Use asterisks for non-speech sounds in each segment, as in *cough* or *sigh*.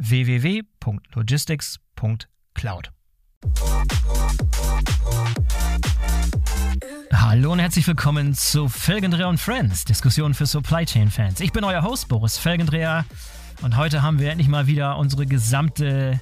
www.logistics.cloud. Hallo und herzlich willkommen zu Felgendreher und Friends, Diskussion für Supply Chain Fans. Ich bin euer Host Boris Felgendreher und heute haben wir endlich mal wieder unsere gesamte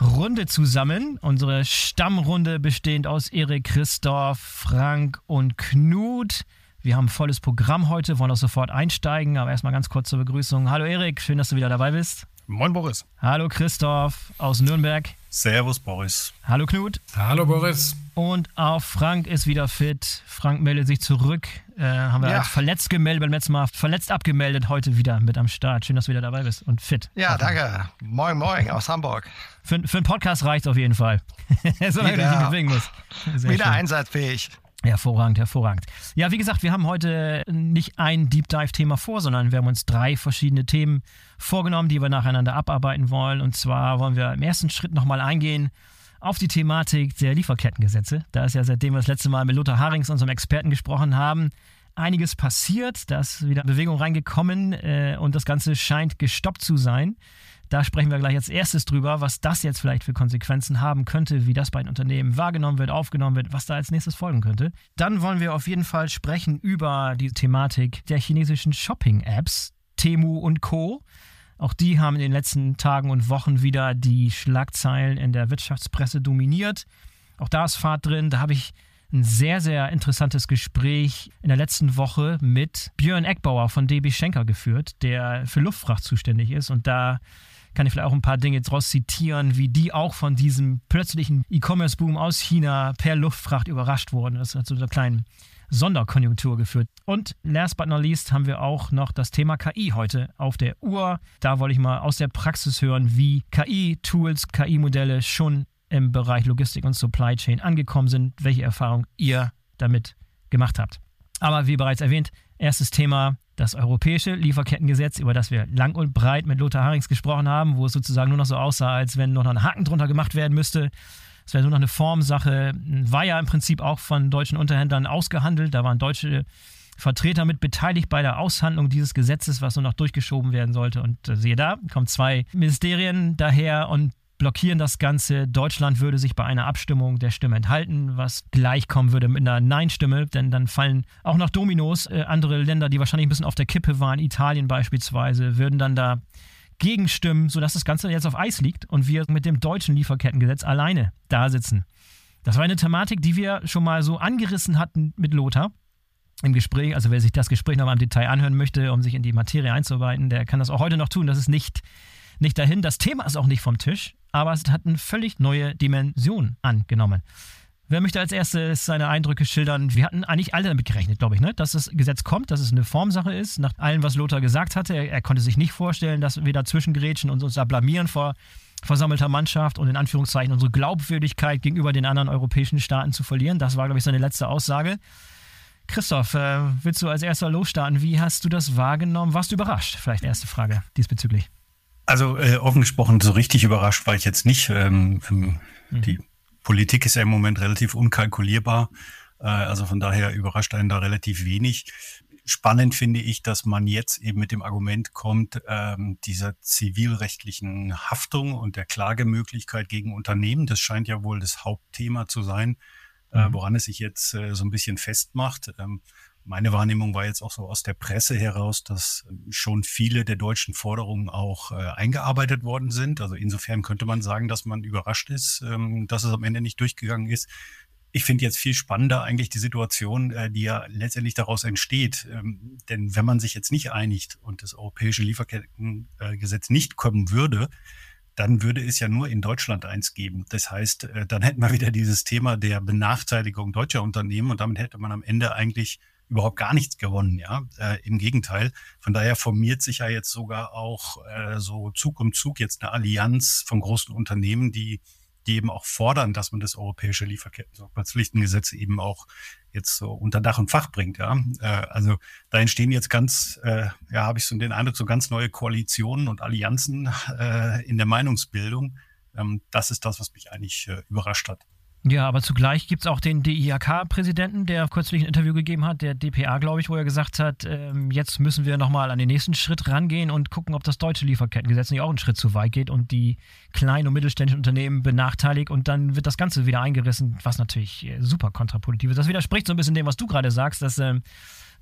Runde zusammen. Unsere Stammrunde bestehend aus Erik, Christoph, Frank und Knut. Wir haben ein volles Programm heute, wollen auch sofort einsteigen, aber erstmal ganz kurz zur Begrüßung. Hallo Erik, schön, dass du wieder dabei bist. Moin Boris. Hallo Christoph aus Nürnberg. Servus Boris. Hallo Knut. Hallo Boris. Und auch Frank ist wieder fit. Frank meldet sich zurück. Äh, haben wir ja. als verletzt gemeldet beim letzten Mal. Verletzt abgemeldet, heute wieder mit am Start. Schön, dass du wieder dabei bist und fit. Ja, danke. Moin, moin aus Hamburg. Für, für einen Podcast reicht auf jeden Fall. *laughs* Solange du dich bewegen musst. Sehr wieder schön. einsatzfähig. Hervorragend, hervorragend. Ja, wie gesagt, wir haben heute nicht ein Deep Dive-Thema vor, sondern wir haben uns drei verschiedene Themen vorgenommen, die wir nacheinander abarbeiten wollen. Und zwar wollen wir im ersten Schritt nochmal eingehen auf die Thematik der Lieferkettengesetze. Da ist ja seitdem wir das letzte Mal mit Lothar Harings, unserem Experten, gesprochen haben, einiges passiert. Da ist wieder Bewegung reingekommen äh, und das Ganze scheint gestoppt zu sein. Da sprechen wir gleich als erstes drüber, was das jetzt vielleicht für Konsequenzen haben könnte, wie das bei den Unternehmen wahrgenommen wird, aufgenommen wird, was da als nächstes folgen könnte. Dann wollen wir auf jeden Fall sprechen über die Thematik der chinesischen Shopping-Apps, Temu und Co. Auch die haben in den letzten Tagen und Wochen wieder die Schlagzeilen in der Wirtschaftspresse dominiert. Auch da ist Fahrt drin. Da habe ich ein sehr, sehr interessantes Gespräch in der letzten Woche mit Björn Eckbauer von DB Schenker geführt, der für Luftfracht zuständig ist. Und da kann ich vielleicht auch ein paar Dinge draus zitieren, wie die auch von diesem plötzlichen E-Commerce-Boom aus China per Luftfracht überrascht wurden. Das hat zu einer kleinen Sonderkonjunktur geführt. Und last but not least haben wir auch noch das Thema KI heute auf der Uhr. Da wollte ich mal aus der Praxis hören, wie KI-Tools, KI-Modelle schon im Bereich Logistik und Supply Chain angekommen sind, welche Erfahrung ihr damit gemacht habt. Aber wie bereits erwähnt, erstes Thema das europäische Lieferkettengesetz, über das wir lang und breit mit Lothar Harings gesprochen haben, wo es sozusagen nur noch so aussah, als wenn noch ein Haken drunter gemacht werden müsste. Es wäre nur noch eine Formsache. War ja im Prinzip auch von deutschen Unterhändlern ausgehandelt. Da waren deutsche Vertreter mit beteiligt bei der Aushandlung dieses Gesetzes, was nur noch durchgeschoben werden sollte. Und äh, siehe da, kommen zwei Ministerien daher und blockieren das Ganze. Deutschland würde sich bei einer Abstimmung der Stimme enthalten, was gleichkommen würde mit einer Nein-Stimme, denn dann fallen auch noch Dominos. Äh, andere Länder, die wahrscheinlich ein bisschen auf der Kippe waren, Italien beispielsweise, würden dann da gegenstimmen, sodass das Ganze jetzt auf Eis liegt und wir mit dem deutschen Lieferkettengesetz alleine da sitzen. Das war eine Thematik, die wir schon mal so angerissen hatten mit Lothar im Gespräch. Also wer sich das Gespräch nochmal im Detail anhören möchte, um sich in die Materie einzuarbeiten, der kann das auch heute noch tun. Das ist nicht, nicht dahin. Das Thema ist auch nicht vom Tisch aber es hat eine völlig neue Dimension angenommen. Wer möchte als erstes seine Eindrücke schildern? Wir hatten eigentlich alle damit gerechnet, glaube ich, ne? dass das Gesetz kommt, dass es eine Formsache ist. Nach allem, was Lothar gesagt hatte, er, er konnte sich nicht vorstellen, dass wir dazwischen gerätschen und uns da blamieren vor versammelter Mannschaft und in Anführungszeichen unsere Glaubwürdigkeit gegenüber den anderen europäischen Staaten zu verlieren. Das war, glaube ich, seine letzte Aussage. Christoph, äh, willst du als erster losstarten? Wie hast du das wahrgenommen? Warst du überrascht? Vielleicht erste Frage diesbezüglich. Also äh, offen gesprochen, so richtig überrascht war ich jetzt nicht. Ähm, ähm, mhm. Die Politik ist ja im Moment relativ unkalkulierbar. Äh, also von daher überrascht einen da relativ wenig. Spannend finde ich, dass man jetzt eben mit dem Argument kommt, ähm, dieser zivilrechtlichen Haftung und der Klagemöglichkeit gegen Unternehmen. Das scheint ja wohl das Hauptthema zu sein, äh, mhm. woran es sich jetzt äh, so ein bisschen festmacht. Ähm, meine Wahrnehmung war jetzt auch so aus der Presse heraus, dass schon viele der deutschen Forderungen auch äh, eingearbeitet worden sind. Also insofern könnte man sagen, dass man überrascht ist, ähm, dass es am Ende nicht durchgegangen ist. Ich finde jetzt viel spannender eigentlich die Situation, äh, die ja letztendlich daraus entsteht. Ähm, denn wenn man sich jetzt nicht einigt und das europäische Lieferkettengesetz nicht kommen würde, dann würde es ja nur in Deutschland eins geben. Das heißt, äh, dann hätten wir wieder dieses Thema der Benachteiligung deutscher Unternehmen und damit hätte man am Ende eigentlich überhaupt gar nichts gewonnen, ja. Äh, Im Gegenteil. Von daher formiert sich ja jetzt sogar auch äh, so Zug um Zug jetzt eine Allianz von großen Unternehmen, die, die eben auch fordern, dass man das europäische Lieferketten-Sorgfaltspflichtengesetz eben auch jetzt so unter Dach und Fach bringt, ja. Äh, also da entstehen jetzt ganz, äh, ja, habe ich so den Eindruck, so ganz neue Koalitionen und Allianzen äh, in der Meinungsbildung. Ähm, das ist das, was mich eigentlich äh, überrascht hat. Ja, aber zugleich gibt es auch den DIHK-Präsidenten, der kürzlich ein Interview gegeben hat, der DPA, glaube ich, wo er gesagt hat, ähm, jetzt müssen wir nochmal an den nächsten Schritt rangehen und gucken, ob das deutsche Lieferkettengesetz nicht auch einen Schritt zu weit geht und die kleinen und mittelständischen Unternehmen benachteiligt und dann wird das Ganze wieder eingerissen, was natürlich äh, super kontraproduktiv ist. Das widerspricht so ein bisschen dem, was du gerade sagst, dass ähm,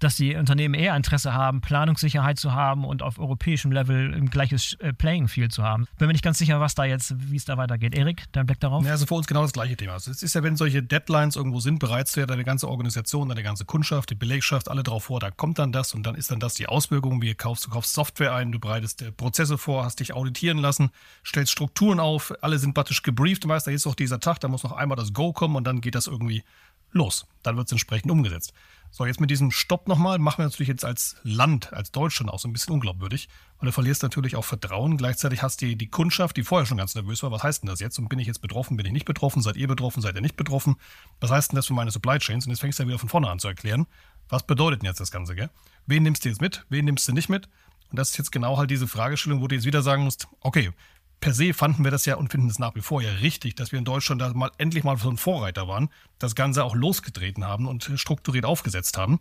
dass die Unternehmen eher Interesse haben, Planungssicherheit zu haben und auf europäischem Level ein gleiches äh, Playing Field zu haben. Bin mir nicht ganz sicher, was da jetzt, wie es da weitergeht. Erik, dein Blick darauf? Ja, also für uns genau das gleiche Thema. Also es ist ja, wenn solche Deadlines irgendwo sind, bereits ja deine ganze Organisation, deine ganze Kundschaft, die Belegschaft, alle drauf vor, da kommt dann das und dann ist dann das die Auswirkung, wie kaufst, du kaufst Software ein, du bereitest äh, Prozesse vor, hast dich auditieren lassen, stellst Strukturen auf, alle sind praktisch gebrieft, du weißt, da ist auch dieser Tag, da muss noch einmal das Go kommen und dann geht das irgendwie los. Dann wird es entsprechend umgesetzt. So, jetzt mit diesem Stopp nochmal machen wir natürlich jetzt als Land, als Deutschland auch so ein bisschen unglaubwürdig, weil du verlierst natürlich auch Vertrauen. Gleichzeitig hast du die, die Kundschaft, die vorher schon ganz nervös war. Was heißt denn das jetzt? Und bin ich jetzt betroffen? Bin ich nicht betroffen? Seid ihr betroffen? Seid ihr nicht betroffen? Was heißt denn das für meine Supply Chains? Und jetzt fängst du ja wieder von vorne an zu erklären. Was bedeutet denn jetzt das Ganze, gell? Wen nimmst du jetzt mit? Wen nimmst du nicht mit? Und das ist jetzt genau halt diese Fragestellung, wo du jetzt wieder sagen musst, okay, per se fanden wir das ja und finden es nach wie vor ja richtig, dass wir in Deutschland da mal endlich mal so ein Vorreiter waren, das Ganze auch losgetreten haben und strukturiert aufgesetzt haben.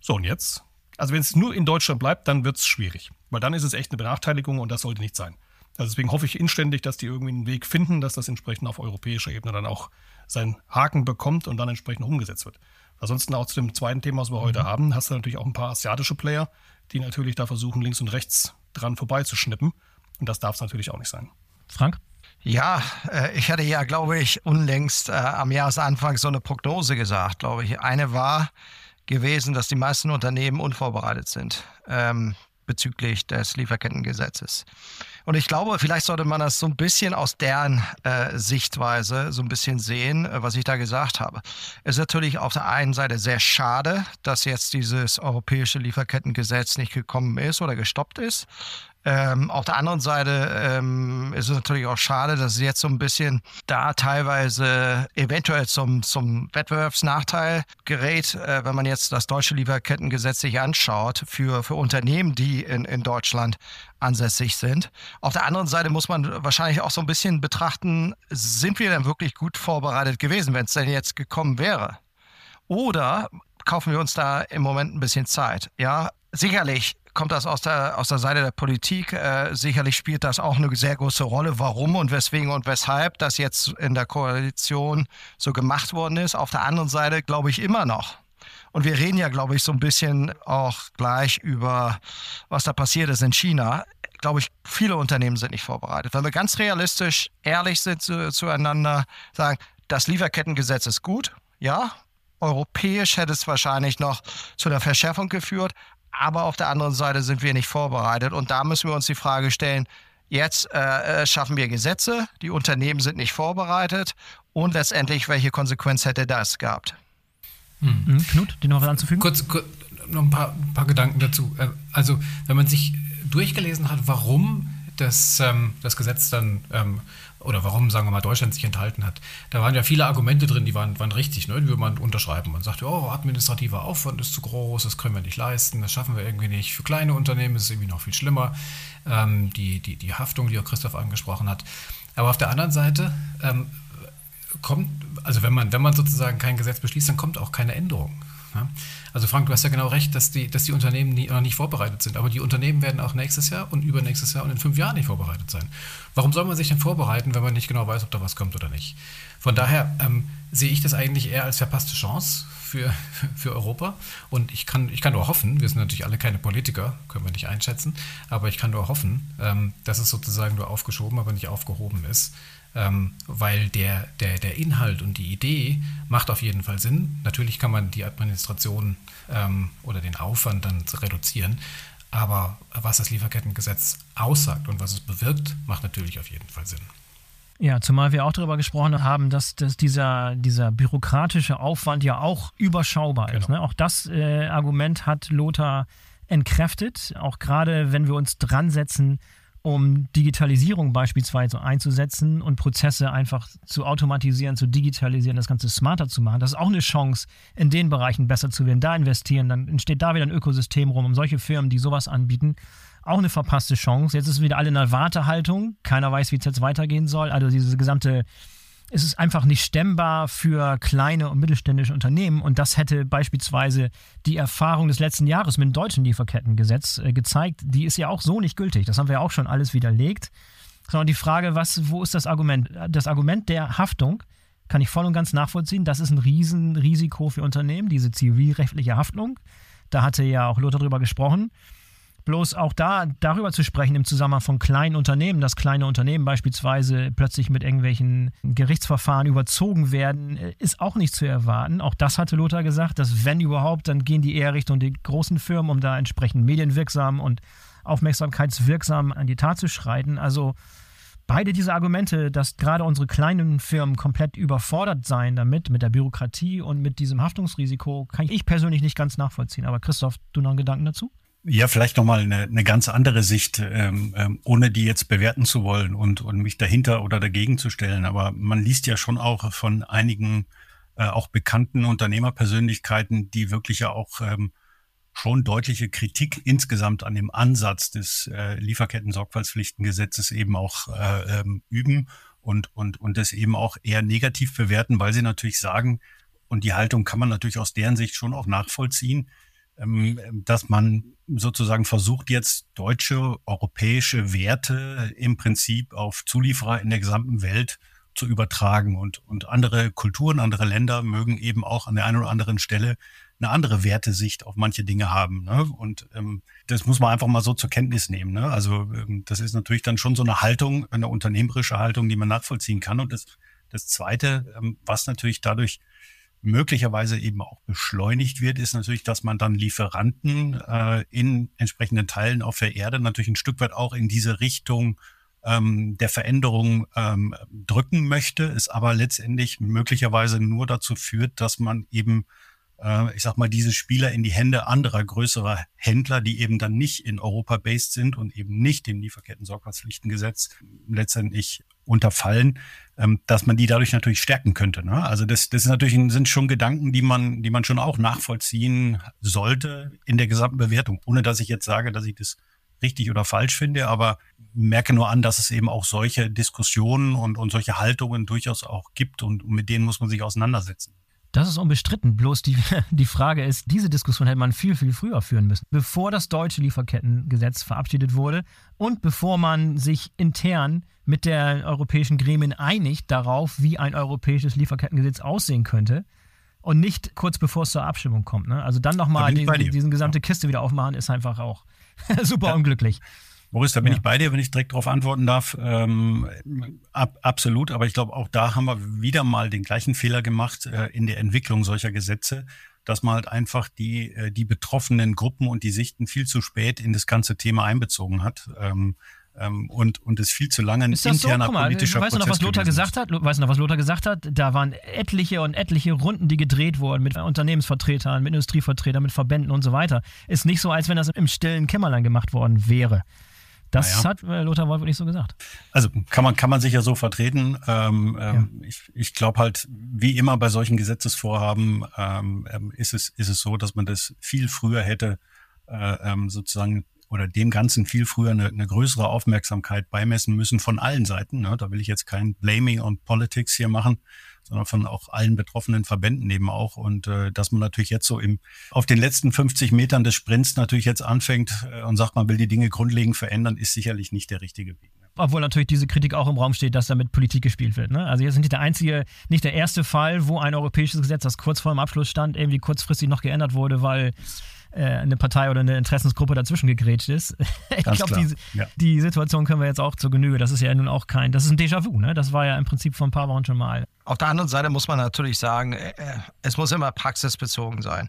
So, und jetzt? Also wenn es nur in Deutschland bleibt, dann wird es schwierig. Weil dann ist es echt eine Benachteiligung und das sollte nicht sein. Also deswegen hoffe ich inständig, dass die irgendwie einen Weg finden, dass das entsprechend auf europäischer Ebene dann auch seinen Haken bekommt und dann entsprechend umgesetzt wird. Ansonsten auch zu dem zweiten Thema, was wir heute mhm. haben, hast du natürlich auch ein paar asiatische Player, die natürlich da versuchen, links und rechts dran vorbeizuschnippen. Und das darf es natürlich auch nicht sein. Frank? Ja, äh, ich hatte ja, glaube ich, unlängst äh, am Jahresanfang so eine Prognose gesagt, glaube ich. Eine war gewesen, dass die meisten Unternehmen unvorbereitet sind ähm, bezüglich des Lieferkettengesetzes. Und ich glaube, vielleicht sollte man das so ein bisschen aus deren äh, Sichtweise so ein bisschen sehen, äh, was ich da gesagt habe. Es ist natürlich auf der einen Seite sehr schade, dass jetzt dieses europäische Lieferkettengesetz nicht gekommen ist oder gestoppt ist. Ähm, auf der anderen Seite ähm, ist es natürlich auch schade, dass es jetzt so ein bisschen da teilweise eventuell zum, zum Wettbewerbsnachteil gerät, äh, wenn man jetzt das deutsche Lieferkettengesetz sich anschaut für, für Unternehmen, die in, in Deutschland ansässig sind. Auf der anderen Seite muss man wahrscheinlich auch so ein bisschen betrachten, sind wir denn wirklich gut vorbereitet gewesen, wenn es denn jetzt gekommen wäre? Oder kaufen wir uns da im Moment ein bisschen Zeit? Ja, sicherlich kommt das aus der, aus der Seite der Politik. Äh, sicherlich spielt das auch eine sehr große Rolle, warum und weswegen und weshalb das jetzt in der Koalition so gemacht worden ist. Auf der anderen Seite glaube ich immer noch. Und wir reden ja, glaube ich, so ein bisschen auch gleich über, was da passiert ist in China. Glaube ich, viele Unternehmen sind nicht vorbereitet. Wenn wir ganz realistisch ehrlich sind zu, zueinander, sagen, das Lieferkettengesetz ist gut, ja, europäisch hätte es wahrscheinlich noch zu einer Verschärfung geführt, aber auf der anderen Seite sind wir nicht vorbereitet. Und da müssen wir uns die Frage stellen, jetzt äh, äh, schaffen wir Gesetze, die Unternehmen sind nicht vorbereitet und letztendlich, welche Konsequenz hätte das gehabt? Hm. Mhm. Knut, die noch was anzufügen? Kurz, kurz noch ein paar, ein paar Gedanken dazu. Äh, also, wenn man sich durchgelesen hat, warum das, ähm, das Gesetz dann, ähm, oder warum, sagen wir mal, Deutschland sich enthalten hat, da waren ja viele Argumente drin, die waren, waren richtig, ne? die würde man unterschreiben. Man sagt, oh, administrativer Aufwand ist zu groß, das können wir nicht leisten, das schaffen wir irgendwie nicht. Für kleine Unternehmen ist es irgendwie noch viel schlimmer. Ähm, die, die, die Haftung, die auch Christoph angesprochen hat. Aber auf der anderen Seite ähm, kommt, also wenn man, wenn man sozusagen kein Gesetz beschließt, dann kommt auch keine Änderung. Also Frank, du hast ja genau recht, dass die, dass die Unternehmen nie, noch nicht vorbereitet sind. Aber die Unternehmen werden auch nächstes Jahr und übernächstes Jahr und in fünf Jahren nicht vorbereitet sein. Warum soll man sich denn vorbereiten, wenn man nicht genau weiß, ob da was kommt oder nicht? Von daher ähm, sehe ich das eigentlich eher als verpasste Chance für, *laughs* für Europa. Und ich kann, ich kann nur hoffen, wir sind natürlich alle keine Politiker, können wir nicht einschätzen, aber ich kann nur hoffen, ähm, dass es sozusagen nur aufgeschoben, aber nicht aufgehoben ist ähm, weil der, der, der Inhalt und die Idee macht auf jeden Fall Sinn. Natürlich kann man die Administration ähm, oder den Aufwand dann reduzieren, aber was das Lieferkettengesetz aussagt und was es bewirkt, macht natürlich auf jeden Fall Sinn. Ja, zumal wir auch darüber gesprochen haben, dass, dass dieser, dieser bürokratische Aufwand ja auch überschaubar genau. ist. Ne? Auch das äh, Argument hat Lothar entkräftet, auch gerade wenn wir uns dran setzen, um Digitalisierung beispielsweise einzusetzen und Prozesse einfach zu automatisieren, zu digitalisieren, das Ganze smarter zu machen. Das ist auch eine Chance, in den Bereichen besser zu werden, da investieren. Dann entsteht da wieder ein Ökosystem rum, um solche Firmen, die sowas anbieten, auch eine verpasste Chance. Jetzt ist wieder alle in einer Wartehaltung. Keiner weiß, wie es jetzt weitergehen soll. Also diese gesamte es ist einfach nicht stemmbar für kleine und mittelständische Unternehmen. Und das hätte beispielsweise die Erfahrung des letzten Jahres mit dem deutschen Lieferkettengesetz äh, gezeigt. Die ist ja auch so nicht gültig. Das haben wir ja auch schon alles widerlegt. Sondern die Frage, was, wo ist das Argument? Das Argument der Haftung kann ich voll und ganz nachvollziehen. Das ist ein Riesenrisiko für Unternehmen, diese zivilrechtliche Haftung. Da hatte ja auch Lothar drüber gesprochen. Bloß auch da darüber zu sprechen im Zusammenhang von kleinen Unternehmen, dass kleine Unternehmen beispielsweise plötzlich mit irgendwelchen Gerichtsverfahren überzogen werden, ist auch nicht zu erwarten. Auch das hatte Lothar gesagt, dass wenn überhaupt, dann gehen die eher Richtung die großen Firmen, um da entsprechend medienwirksam und aufmerksamkeitswirksam an die Tat zu schreiten. Also beide diese Argumente, dass gerade unsere kleinen Firmen komplett überfordert seien damit, mit der Bürokratie und mit diesem Haftungsrisiko, kann ich persönlich nicht ganz nachvollziehen. Aber Christoph, du noch einen Gedanken dazu? Ja, vielleicht nochmal eine, eine ganz andere Sicht, ähm, ähm, ohne die jetzt bewerten zu wollen und, und mich dahinter oder dagegen zu stellen. Aber man liest ja schon auch von einigen äh, auch bekannten Unternehmerpersönlichkeiten, die wirklich ja auch ähm, schon deutliche Kritik insgesamt an dem Ansatz des äh, Lieferketten-Sorgfaltspflichtengesetzes eben auch äh, ähm, üben und, und, und das eben auch eher negativ bewerten, weil sie natürlich sagen, und die Haltung kann man natürlich aus deren Sicht schon auch nachvollziehen, dass man sozusagen versucht jetzt deutsche, europäische Werte im Prinzip auf Zulieferer in der gesamten Welt zu übertragen. Und, und andere Kulturen, andere Länder mögen eben auch an der einen oder anderen Stelle eine andere Wertesicht auf manche Dinge haben. Ne? Und ähm, das muss man einfach mal so zur Kenntnis nehmen. Ne? Also ähm, das ist natürlich dann schon so eine Haltung, eine unternehmerische Haltung, die man nachvollziehen kann. Und das, das Zweite, ähm, was natürlich dadurch möglicherweise eben auch beschleunigt wird, ist natürlich, dass man dann Lieferanten äh, in entsprechenden Teilen auf der Erde natürlich ein Stück weit auch in diese Richtung ähm, der Veränderung ähm, drücken möchte, es aber letztendlich möglicherweise nur dazu führt, dass man eben äh, ich sag mal, diese Spieler in die Hände anderer größerer Händler, die eben dann nicht in Europa based sind und eben nicht dem Lieferketten-Sorgfaltspflichtengesetz letztendlich unterfallen, ähm, dass man die dadurch natürlich stärken könnte. Ne? Also das, das ist natürlich sind schon Gedanken, die man, die man schon auch nachvollziehen sollte in der gesamten Bewertung, ohne dass ich jetzt sage, dass ich das richtig oder falsch finde, aber merke nur an, dass es eben auch solche Diskussionen und, und solche Haltungen durchaus auch gibt und mit denen muss man sich auseinandersetzen. Das ist unbestritten. Bloß die, *laughs* die Frage ist, diese Diskussion hätte man viel, viel früher führen müssen. Bevor das deutsche Lieferkettengesetz verabschiedet wurde und bevor man sich intern mit der europäischen Gremien einigt darauf, wie ein europäisches Lieferkettengesetz aussehen könnte. Und nicht kurz bevor es zur Abstimmung kommt. Ne? Also dann nochmal die, diesen gesamte Kiste wieder aufmachen, ist einfach auch *laughs* super ja. unglücklich. Boris, da bin ja. ich bei dir, wenn ich direkt darauf antworten darf. Ähm, ab, absolut, aber ich glaube, auch da haben wir wieder mal den gleichen Fehler gemacht äh, in der Entwicklung solcher Gesetze, dass man halt einfach die, äh, die betroffenen Gruppen und die Sichten viel zu spät in das ganze Thema einbezogen hat. Ähm, ähm, und, und es viel zu lange ein interner so? mal, politischer weißt Prozess du noch, was Lothar gesagt hat? Weißt du noch, was Lothar gesagt hat? Da waren etliche und etliche Runden, die gedreht wurden mit Unternehmensvertretern, mit Industrievertretern, mit Verbänden und so weiter. Ist nicht so, als wenn das im stillen Kämmerlein gemacht worden wäre Das naja. hat äh, Lothar Wolf nicht so gesagt. Also kann man, kann man sich ja so vertreten. Ähm, ja. ähm, ich ich glaube halt, wie immer bei solchen Gesetzesvorhaben ähm, ähm, ist, es, ist es so, dass man das viel früher hätte äh, ähm, sozusagen oder dem Ganzen viel früher eine, eine größere Aufmerksamkeit beimessen müssen von allen Seiten. Ne? Da will ich jetzt kein Blaming on Politics hier machen, sondern von auch allen betroffenen Verbänden eben auch. Und äh, dass man natürlich jetzt so im, auf den letzten 50 Metern des Sprints natürlich jetzt anfängt äh, und sagt, man will die Dinge grundlegend verändern, ist sicherlich nicht der richtige Weg. Ne? Obwohl natürlich diese Kritik auch im Raum steht, dass damit Politik gespielt wird. Ne? Also jetzt sind nicht der einzige, nicht der erste Fall, wo ein europäisches Gesetz, das kurz vor dem Abschluss stand, irgendwie kurzfristig noch geändert wurde, weil äh, eine Partei oder eine Interessensgruppe dazwischen gegrätscht ist. *laughs* ich glaube, die, ja. die Situation können wir jetzt auch zur Genüge. Das ist ja nun auch kein, das ist ein Déjà-vu, ne? Das war ja im Prinzip vor ein paar Wochen schon mal. Auf der anderen Seite muss man natürlich sagen, äh, äh, es muss immer praxisbezogen sein.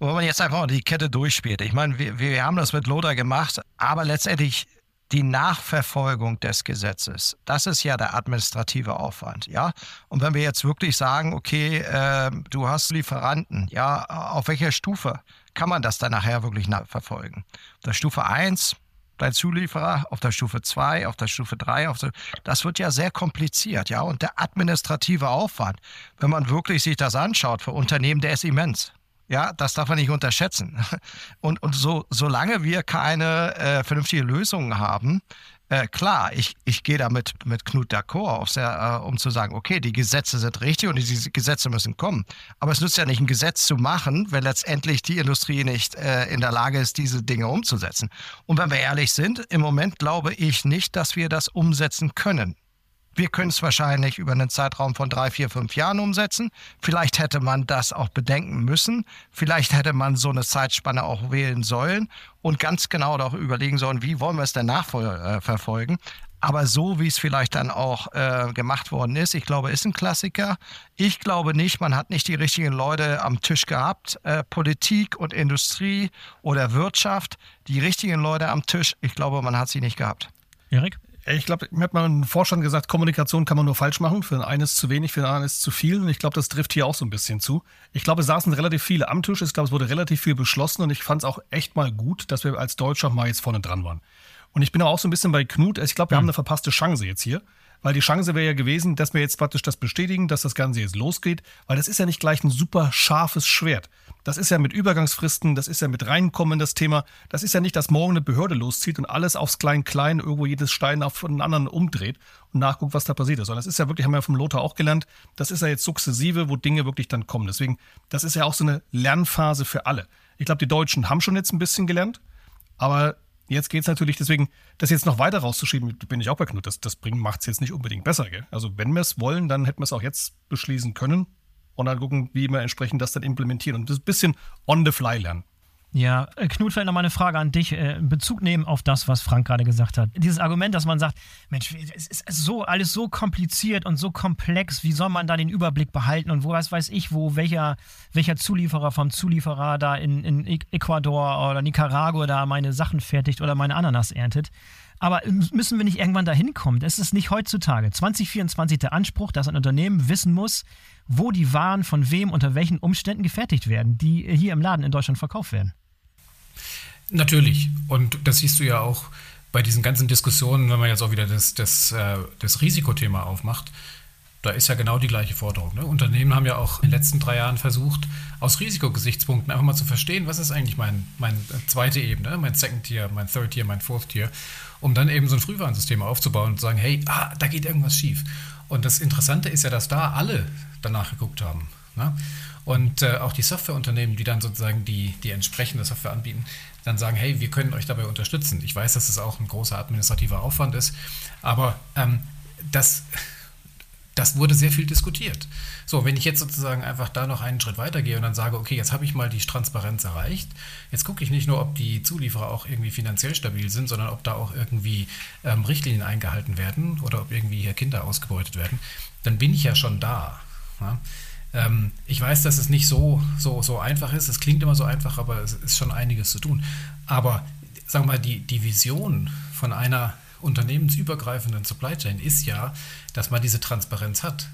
Und wenn man jetzt einfach mal die Kette durchspielt, ich meine, wir, wir haben das mit Lothar gemacht, aber letztendlich die Nachverfolgung des Gesetzes, das ist ja der administrative Aufwand, ja. Und wenn wir jetzt wirklich sagen, okay, äh, du hast Lieferanten, ja, auf welcher Stufe kann man das dann nachher wirklich nachverfolgen? Auf der Stufe 1 dein Zulieferer, auf der Stufe 2, auf der Stufe 3, auf der, das wird ja sehr kompliziert, ja. Und der administrative Aufwand, wenn man wirklich sich das anschaut für Unternehmen, der ist immens. Ja, das darf man nicht unterschätzen. *laughs* Und, und so, solange wir keine äh, vernünftige Lösungen haben, äh, klar, ich, ich gehe da mit, mit Knut d'accord, äh, um zu sagen, okay, die Gesetze sind richtig und diese Gesetze müssen kommen. Aber es nützt ja nicht, ein Gesetz zu machen, wenn letztendlich die Industrie nicht äh, in der Lage ist, diese Dinge umzusetzen. Und wenn wir ehrlich sind, im Moment glaube ich nicht, dass wir das umsetzen können. Wir können es wahrscheinlich über einen Zeitraum von drei, vier, fünf Jahren umsetzen. Vielleicht hätte man das auch bedenken müssen. Vielleicht hätte man so eine Zeitspanne auch wählen sollen und ganz genau auch überlegen sollen, wie wollen wir es denn nachverfolgen. Aber so, wie es vielleicht dann auch äh, gemacht worden ist, ich glaube, ist ein Klassiker. Ich glaube nicht, man hat nicht die richtigen Leute am Tisch gehabt. Äh, Politik und Industrie oder Wirtschaft, die richtigen Leute am Tisch, ich glaube, man hat sie nicht gehabt. Erik? Ich glaube, mir hat mal ein Vorstand gesagt, Kommunikation kann man nur falsch machen. Für den einen ist zu wenig, für den anderen ist zu viel. Und ich glaube, das trifft hier auch so ein bisschen zu. Ich glaube, es saßen relativ viele am Tisch. Ich glaube, es wurde relativ viel beschlossen. Und ich fand es auch echt mal gut, dass wir als Deutscher mal jetzt vorne dran waren. Und ich bin auch so ein bisschen bei Knut. Ich glaube, wir mhm. haben eine verpasste Chance jetzt hier. Weil die Chance wäre ja gewesen, dass wir jetzt praktisch das bestätigen, dass das Ganze jetzt losgeht. Weil das ist ja nicht gleich ein super scharfes Schwert. Das ist ja mit Übergangsfristen, das ist ja mit Reinkommen das Thema. Das ist ja nicht, dass morgen eine Behörde loszieht und alles aufs Klein-Klein irgendwo jedes Stein auf einen anderen umdreht und nachguckt, was da passiert ist. Sondern das ist ja wirklich, haben wir vom Lothar auch gelernt, das ist ja jetzt sukzessive, wo Dinge wirklich dann kommen. Deswegen, das ist ja auch so eine Lernphase für alle. Ich glaube, die Deutschen haben schon jetzt ein bisschen gelernt, aber jetzt geht es natürlich, deswegen, das jetzt noch weiter rauszuschieben, bin ich auch bei Knut, das, das macht es jetzt nicht unbedingt besser. Gell? Also wenn wir es wollen, dann hätten wir es auch jetzt beschließen können und dann gucken, wie wir entsprechend das dann implementieren und ein bisschen on the fly lernen. Ja, äh, Knut, vielleicht nochmal eine Frage an dich. Äh, Bezug nehmen auf das, was Frank gerade gesagt hat. Dieses Argument, dass man sagt, Mensch, es ist so alles so kompliziert und so komplex, wie soll man da den Überblick behalten und wo was weiß ich, wo welcher, welcher Zulieferer vom Zulieferer da in, in Ecuador oder Nicaragua da meine Sachen fertigt oder meine Ananas erntet. Aber müssen wir nicht irgendwann dahin kommen? Das ist nicht heutzutage. 2024 der Anspruch, dass ein Unternehmen wissen muss, wo die Waren von wem unter welchen Umständen gefertigt werden, die hier im Laden in Deutschland verkauft werden. Natürlich. Und das siehst du ja auch bei diesen ganzen Diskussionen, wenn man jetzt auch wieder das, das, äh, das Risikothema aufmacht. Da ist ja genau die gleiche Forderung. Ne? Unternehmen haben ja auch in den letzten drei Jahren versucht, aus Risikogesichtspunkten einfach mal zu verstehen, was ist eigentlich mein, mein zweite Ebene, mein Second Tier, mein Third Tier, mein Fourth Tier, um dann eben so ein Frühwarnsystem aufzubauen und zu sagen, hey, ah, da geht irgendwas schief. Und das Interessante ist ja, dass da alle danach geguckt haben. Ne? Und äh, auch die Softwareunternehmen, die dann sozusagen die, die entsprechende Software anbieten, dann sagen, hey, wir können euch dabei unterstützen. Ich weiß, dass es das auch ein großer administrativer Aufwand ist, aber ähm, das, das wurde sehr viel diskutiert. So, wenn ich jetzt sozusagen einfach da noch einen Schritt weitergehe und dann sage, okay, jetzt habe ich mal die Transparenz erreicht, jetzt gucke ich nicht nur, ob die Zulieferer auch irgendwie finanziell stabil sind, sondern ob da auch irgendwie ähm, Richtlinien eingehalten werden oder ob irgendwie hier Kinder ausgebeutet werden, dann bin ich ja schon da. Ja? Ähm, ich weiß, dass es nicht so, so, so einfach ist. Es klingt immer so einfach, aber es ist schon einiges zu tun. Aber sagen wir mal, die, die Vision von einer unternehmensübergreifenden Supply Chain ist ja, dass man diese Transparenz hat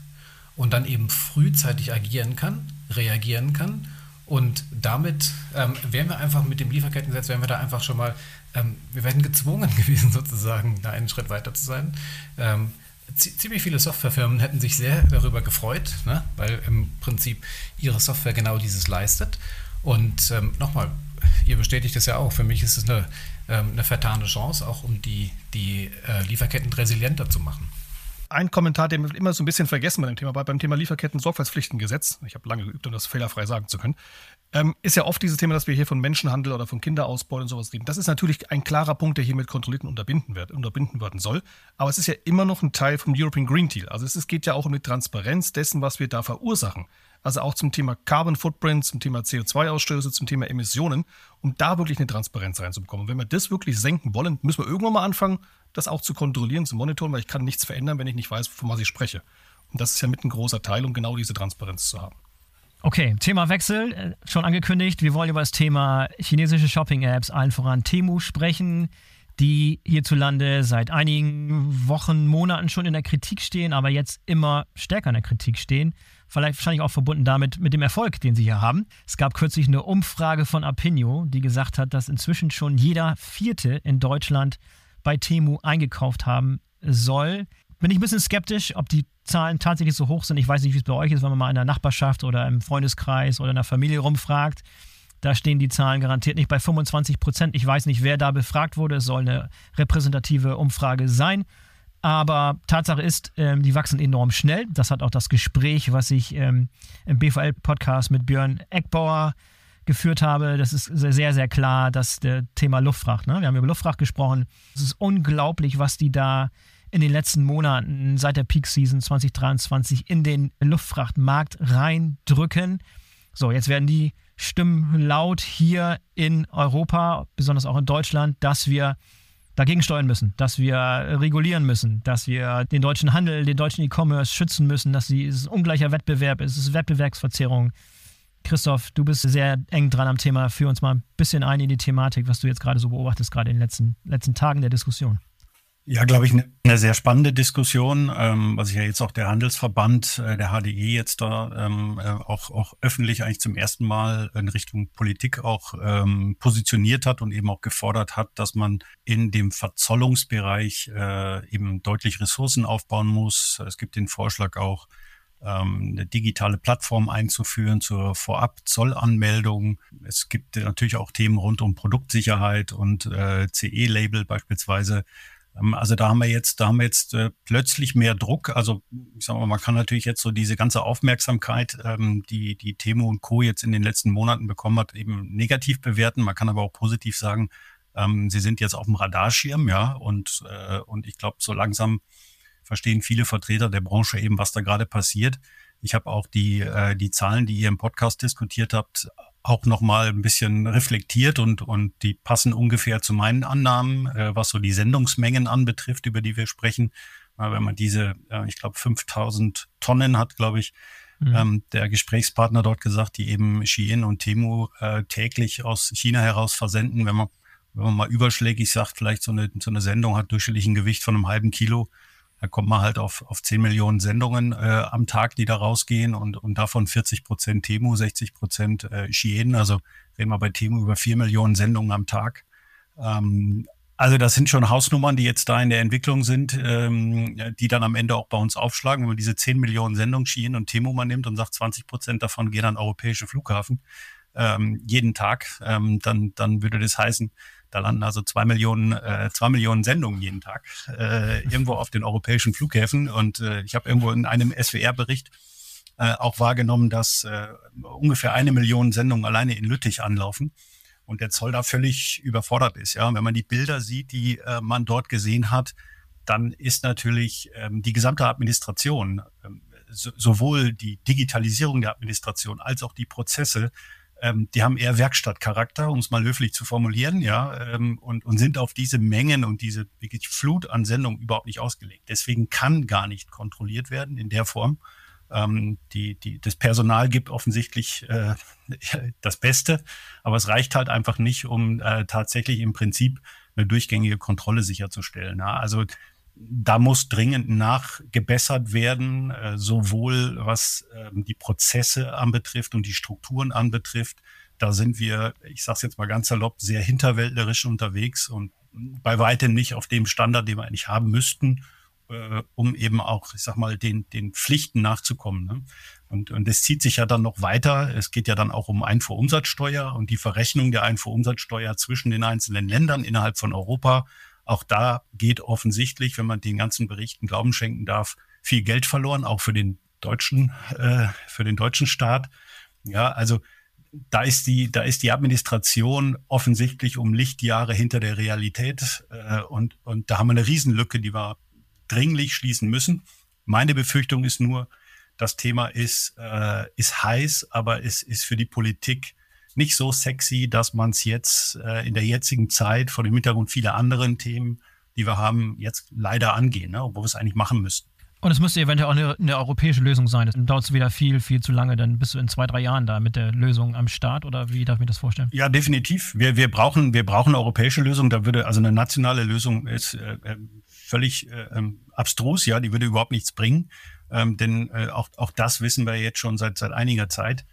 und dann eben frühzeitig agieren kann, reagieren kann Und damit ähm, wären wir einfach mit dem Lieferkettengesetz, wären wir da einfach schon mal, ähm, wir werden gezwungen *laughs* gewesen, sozusagen da einen Schritt weiter zu sein. Ähm, ziemlich viele Softwarefirmen hätten sich sehr darüber gefreut, ne? weil im Prinzip ihre Software genau dieses leistet. Und ähm, nochmal, ihr bestätigt es ja auch, für mich ist es eine, ähm, eine vertane Chance, auch um die, die äh, Lieferketten resilienter zu machen ein Kommentar, den wir immer so ein bisschen vergessen bei dem Thema, beim Thema Lieferketten-Sorgfaltspflichtengesetz, ich habe lange geübt, um das fehlerfrei sagen zu können, ähm, ist ja oft dieses Thema, dass wir hier von Menschenhandel oder von Kinderausbeute und sowas reden. Das ist natürlich ein klarer Punkt, der hiermit kontrolliert und unterbinden, wird, unterbinden werden soll. Aber es ist ja immer noch ein Teil vom European Green Deal. Also es geht ja auch um die Transparenz dessen, was wir da verursachen. Also auch zum Thema Carbon Footprint, zum Thema CO2-Ausstöße, zum Thema Emissionen, um da wirklich eine Transparenz reinzubekommen. Und wenn wir das wirklich senken wollen, müssen wir irgendwann mal anfangen, das auch zu kontrollieren, zu monitoren, weil ich kann nichts verändern, wenn ich nicht weiß, von was ich spreche. Und das ist ja mit ein großer Teil, um genau diese Transparenz zu haben. Okay, Thema Wechsel, äh, schon angekündigt. Wir wollen über das Thema chinesische Shopping-Apps, allen voran Temu, sprechen, die hierzulande seit einigen Wochen, Monaten schon in der Kritik stehen, aber jetzt immer stärker in der Kritik stehen. Vielleicht wahrscheinlich auch verbunden damit mit dem Erfolg, den sie hier haben. Es gab kürzlich eine Umfrage von Apinio, die gesagt hat, dass inzwischen schon jeder Vierte in Deutschland bei Temu eingekauft haben soll. Bin ich ein bisschen skeptisch, ob die Zahlen tatsächlich so hoch sind. Ich weiß nicht, wie es bei euch ist, wenn man mal in der Nachbarschaft oder im Freundeskreis oder in der Familie rumfragt. Da stehen die Zahlen garantiert nicht bei 25 Prozent. Ich weiß nicht, wer da befragt wurde. Es soll eine repräsentative Umfrage sein. Aber Tatsache ist, ähm, die wachsen enorm schnell. Das hat auch das Gespräch, was ich ähm, im BVL-Podcast mit Björn Eckbauer geführt habe, das ist sehr, sehr klar, der Thema Luftfracht, ne? wir haben über Luftfracht gesprochen, es ist unglaublich, was die da in den letzten Monaten seit der Peak Season 2023 in den Luftfrachtmarkt reindrücken. So, jetzt werden die Stimmen laut hier in Europa, besonders auch in Deutschland, dass wir dagegen steuern müssen, dass wir regulieren müssen, dass wir den deutschen Handel, den deutschen E-Commerce schützen müssen, dass es ein ungleicher Wettbewerb ist, es ist Wettbewerbsverzerrung. Christoph, du bist sehr eng dran am Thema. Führ uns mal ein bisschen ein in die Thematik, was du jetzt gerade so beobachtest, gerade in den letzten, letzten Tagen der Diskussion. Ja, glaube ich, eine, eine sehr spannende Diskussion, ähm, was sich ja jetzt auch der Handelsverband, äh, der HDE jetzt da ähm, äh, auch, auch öffentlich eigentlich zum ersten Mal in Richtung Politik auch ähm, positioniert hat und eben auch gefordert hat, dass man in dem Verzollungsbereich äh, eben deutlich Ressourcen aufbauen muss. Es gibt den Vorschlag auch, ähm, eine digitale Plattform einzuführen zur Vorab-Zollanmeldung. Es gibt natürlich auch Themen rund um Produktsicherheit und äh, CE-Label beispielsweise. Ähm, also da haben wir jetzt, da haben wir jetzt äh, plötzlich mehr Druck. Also ich sag mal, man kann natürlich jetzt so diese ganze Aufmerksamkeit, ähm, die die Temo und Co. jetzt in den letzten Monaten bekommen hat, eben negativ bewerten. Man kann aber auch positiv sagen, ähm, sie sind jetzt auf dem Radarschirm, ja, und äh, und ich glaube, so langsam verstehen viele Vertreter der Branche eben, was da gerade passiert. Ich habe auch die, äh, die Zahlen, die ihr im Podcast diskutiert habt, auch nochmal ein bisschen reflektiert und, und die passen ungefähr zu meinen Annahmen, äh, was so die Sendungsmengen anbetrifft, über die wir sprechen. Äh, wenn man diese, äh, ich glaube, 5000 Tonnen hat, glaube ich, mhm. ähm, der Gesprächspartner dort gesagt, die eben Shein und Temu äh, täglich aus China heraus versenden. Wenn man, wenn man mal überschlägig sagt, vielleicht so eine, so eine Sendung hat durchschnittlich ein Gewicht von einem halben Kilo, da kommt man halt auf, auf 10 Millionen Sendungen äh, am Tag, die da rausgehen und, und davon 40 Prozent Temu, 60 Prozent äh, Shein. Also reden wir bei Temu über 4 Millionen Sendungen am Tag. Ähm, also das sind schon Hausnummern, die jetzt da in der Entwicklung sind, ähm, die dann am Ende auch bei uns aufschlagen. Wenn man diese 10 Millionen Sendungen Shein und Temu mal nimmt und sagt, 20 Prozent davon gehen an europäische Flughafen ähm, jeden Tag, ähm, dann, dann würde das heißen, da landen also zwei Millionen, äh, zwei Millionen Sendungen jeden Tag äh, irgendwo auf den europäischen Flughäfen. Und äh, ich habe irgendwo in einem SWR-Bericht äh, auch wahrgenommen, dass äh, ungefähr eine Million Sendungen alleine in Lüttich anlaufen und der Zoll da völlig überfordert ist. Ja, wenn man die Bilder sieht, die äh, man dort gesehen hat, dann ist natürlich ähm, die gesamte Administration, ähm, so, sowohl die Digitalisierung der Administration als auch die Prozesse ähm, die haben eher Werkstattcharakter, um es mal höflich zu formulieren, ja, ähm, und, und sind auf diese Mengen und diese wirklich Flut an Sendungen überhaupt nicht ausgelegt. Deswegen kann gar nicht kontrolliert werden in der Form. Ähm, die, die, das Personal gibt offensichtlich äh, *laughs* das Beste, aber es reicht halt einfach nicht, um äh, tatsächlich im Prinzip eine durchgängige Kontrolle sicherzustellen. Ja. Also da muss dringend nachgebessert werden, äh, sowohl was äh, die Prozesse anbetrifft und die Strukturen anbetrifft. Da sind wir, ich sage es jetzt mal ganz salopp, sehr hinterwäldlerisch unterwegs und bei weitem nicht auf dem Standard, den wir eigentlich haben müssten, äh, um eben auch, ich sag mal, den, den Pflichten nachzukommen. Ne? Und, und es zieht sich ja dann noch weiter. Es geht ja dann auch um Einfuhrumsatzsteuer und die Verrechnung der Einfuhrumsatzsteuer zwischen den einzelnen Ländern innerhalb von Europa. Auch da geht offensichtlich, wenn man den ganzen Berichten Glauben schenken darf, viel Geld verloren, auch für den deutschen, äh, für den deutschen Staat. Ja, also da ist die, da ist die Administration offensichtlich um Lichtjahre hinter der Realität äh, und, und da haben wir eine Riesenlücke, die wir dringlich schließen müssen. Meine Befürchtung ist nur, das Thema ist, äh, ist heiß, aber es ist für die Politik nicht so sexy, dass man es jetzt äh, in der jetzigen Zeit vor dem Hintergrund vieler anderen Themen, die wir haben, jetzt leider angehen, ne, obwohl wir es eigentlich machen müssten. Und es müsste eventuell auch eine, eine europäische Lösung sein. Dann dauert es wieder viel, viel zu lange. Dann bist du in zwei, drei Jahren da mit der Lösung am Start oder wie darf ich mir das vorstellen? Ja, definitiv. Wir, wir, brauchen, wir brauchen eine europäische Lösung. Da würde also eine nationale Lösung ist äh, äh völlig äh, ähm, abstrus, ja, die würde überhaupt nichts bringen. Ähm, denn äh, auch, auch das wissen wir jetzt schon seit, seit einiger Zeit.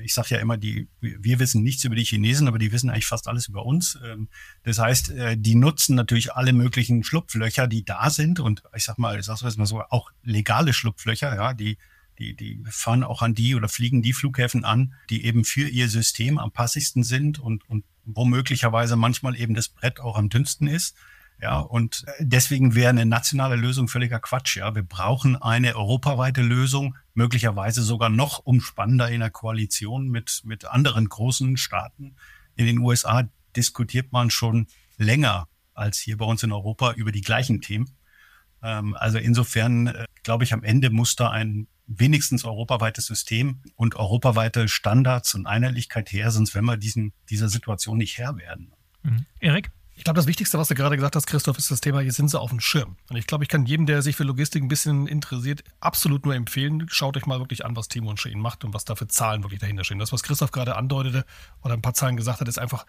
Ich sage ja immer, die, wir wissen nichts über die Chinesen, aber die wissen eigentlich fast alles über uns. Ähm, das heißt, äh, die nutzen natürlich alle möglichen Schlupflöcher, die da sind. Und ich sag mal, ich sag's mal so, auch legale Schlupflöcher, ja, die, die, die fahren auch an die oder fliegen die Flughäfen an, die eben für ihr System am passigsten sind und, und womöglicherweise manchmal eben das Brett auch am dünnsten ist. Ja, und deswegen wäre eine nationale Lösung völliger Quatsch. Ja, wir brauchen eine europaweite Lösung, möglicherweise sogar noch umspannender in der Koalition mit, mit anderen großen Staaten. In den USA diskutiert man schon länger als hier bei uns in Europa über die gleichen Themen. Ähm, also insofern äh, glaube ich, am Ende muss da ein wenigstens europaweites System und europaweite Standards und Einheitlichkeit her, sonst werden wir diesen, dieser Situation nicht Herr werden. Mhm. Erik? Ich glaube, das Wichtigste, was du gerade gesagt hast, Christoph, ist das Thema, hier sind sie auf dem Schirm. Und ich glaube, ich kann jedem, der sich für Logistik ein bisschen interessiert, absolut nur empfehlen, schaut euch mal wirklich an, was Timo und Shein macht und was da für Zahlen wirklich dahinter stehen. Das, was Christoph gerade andeutete oder ein paar Zahlen gesagt hat, ist einfach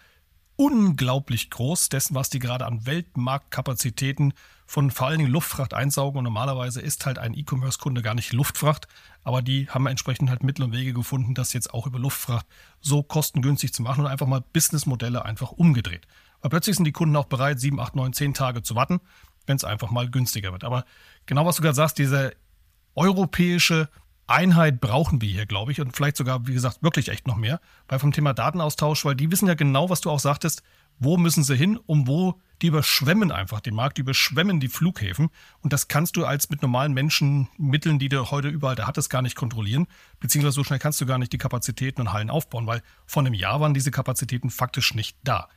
unglaublich groß dessen, was die gerade an Weltmarktkapazitäten von vor allen Dingen Luftfracht einsaugen. Und normalerweise ist halt ein E-Commerce-Kunde gar nicht Luftfracht, aber die haben entsprechend halt Mittel und Wege gefunden, das jetzt auch über Luftfracht so kostengünstig zu machen und einfach mal Businessmodelle einfach umgedreht. Weil plötzlich sind die Kunden auch bereit, sieben, acht, neun, zehn Tage zu warten, wenn es einfach mal günstiger wird. Aber genau was du gerade sagst, diese europäische Einheit brauchen wir hier, glaube ich, und vielleicht sogar, wie gesagt, wirklich echt noch mehr. Weil vom Thema Datenaustausch, weil die wissen ja genau, was du auch sagtest, wo müssen sie hin, um wo die überschwemmen einfach den Markt, die überschwemmen die Flughäfen. Und das kannst du als mit normalen Menschen Mitteln, die du heute überall da hattest, gar nicht kontrollieren. Beziehungsweise so schnell kannst du gar nicht die Kapazitäten und Hallen aufbauen, weil vor einem Jahr waren diese Kapazitäten faktisch nicht da.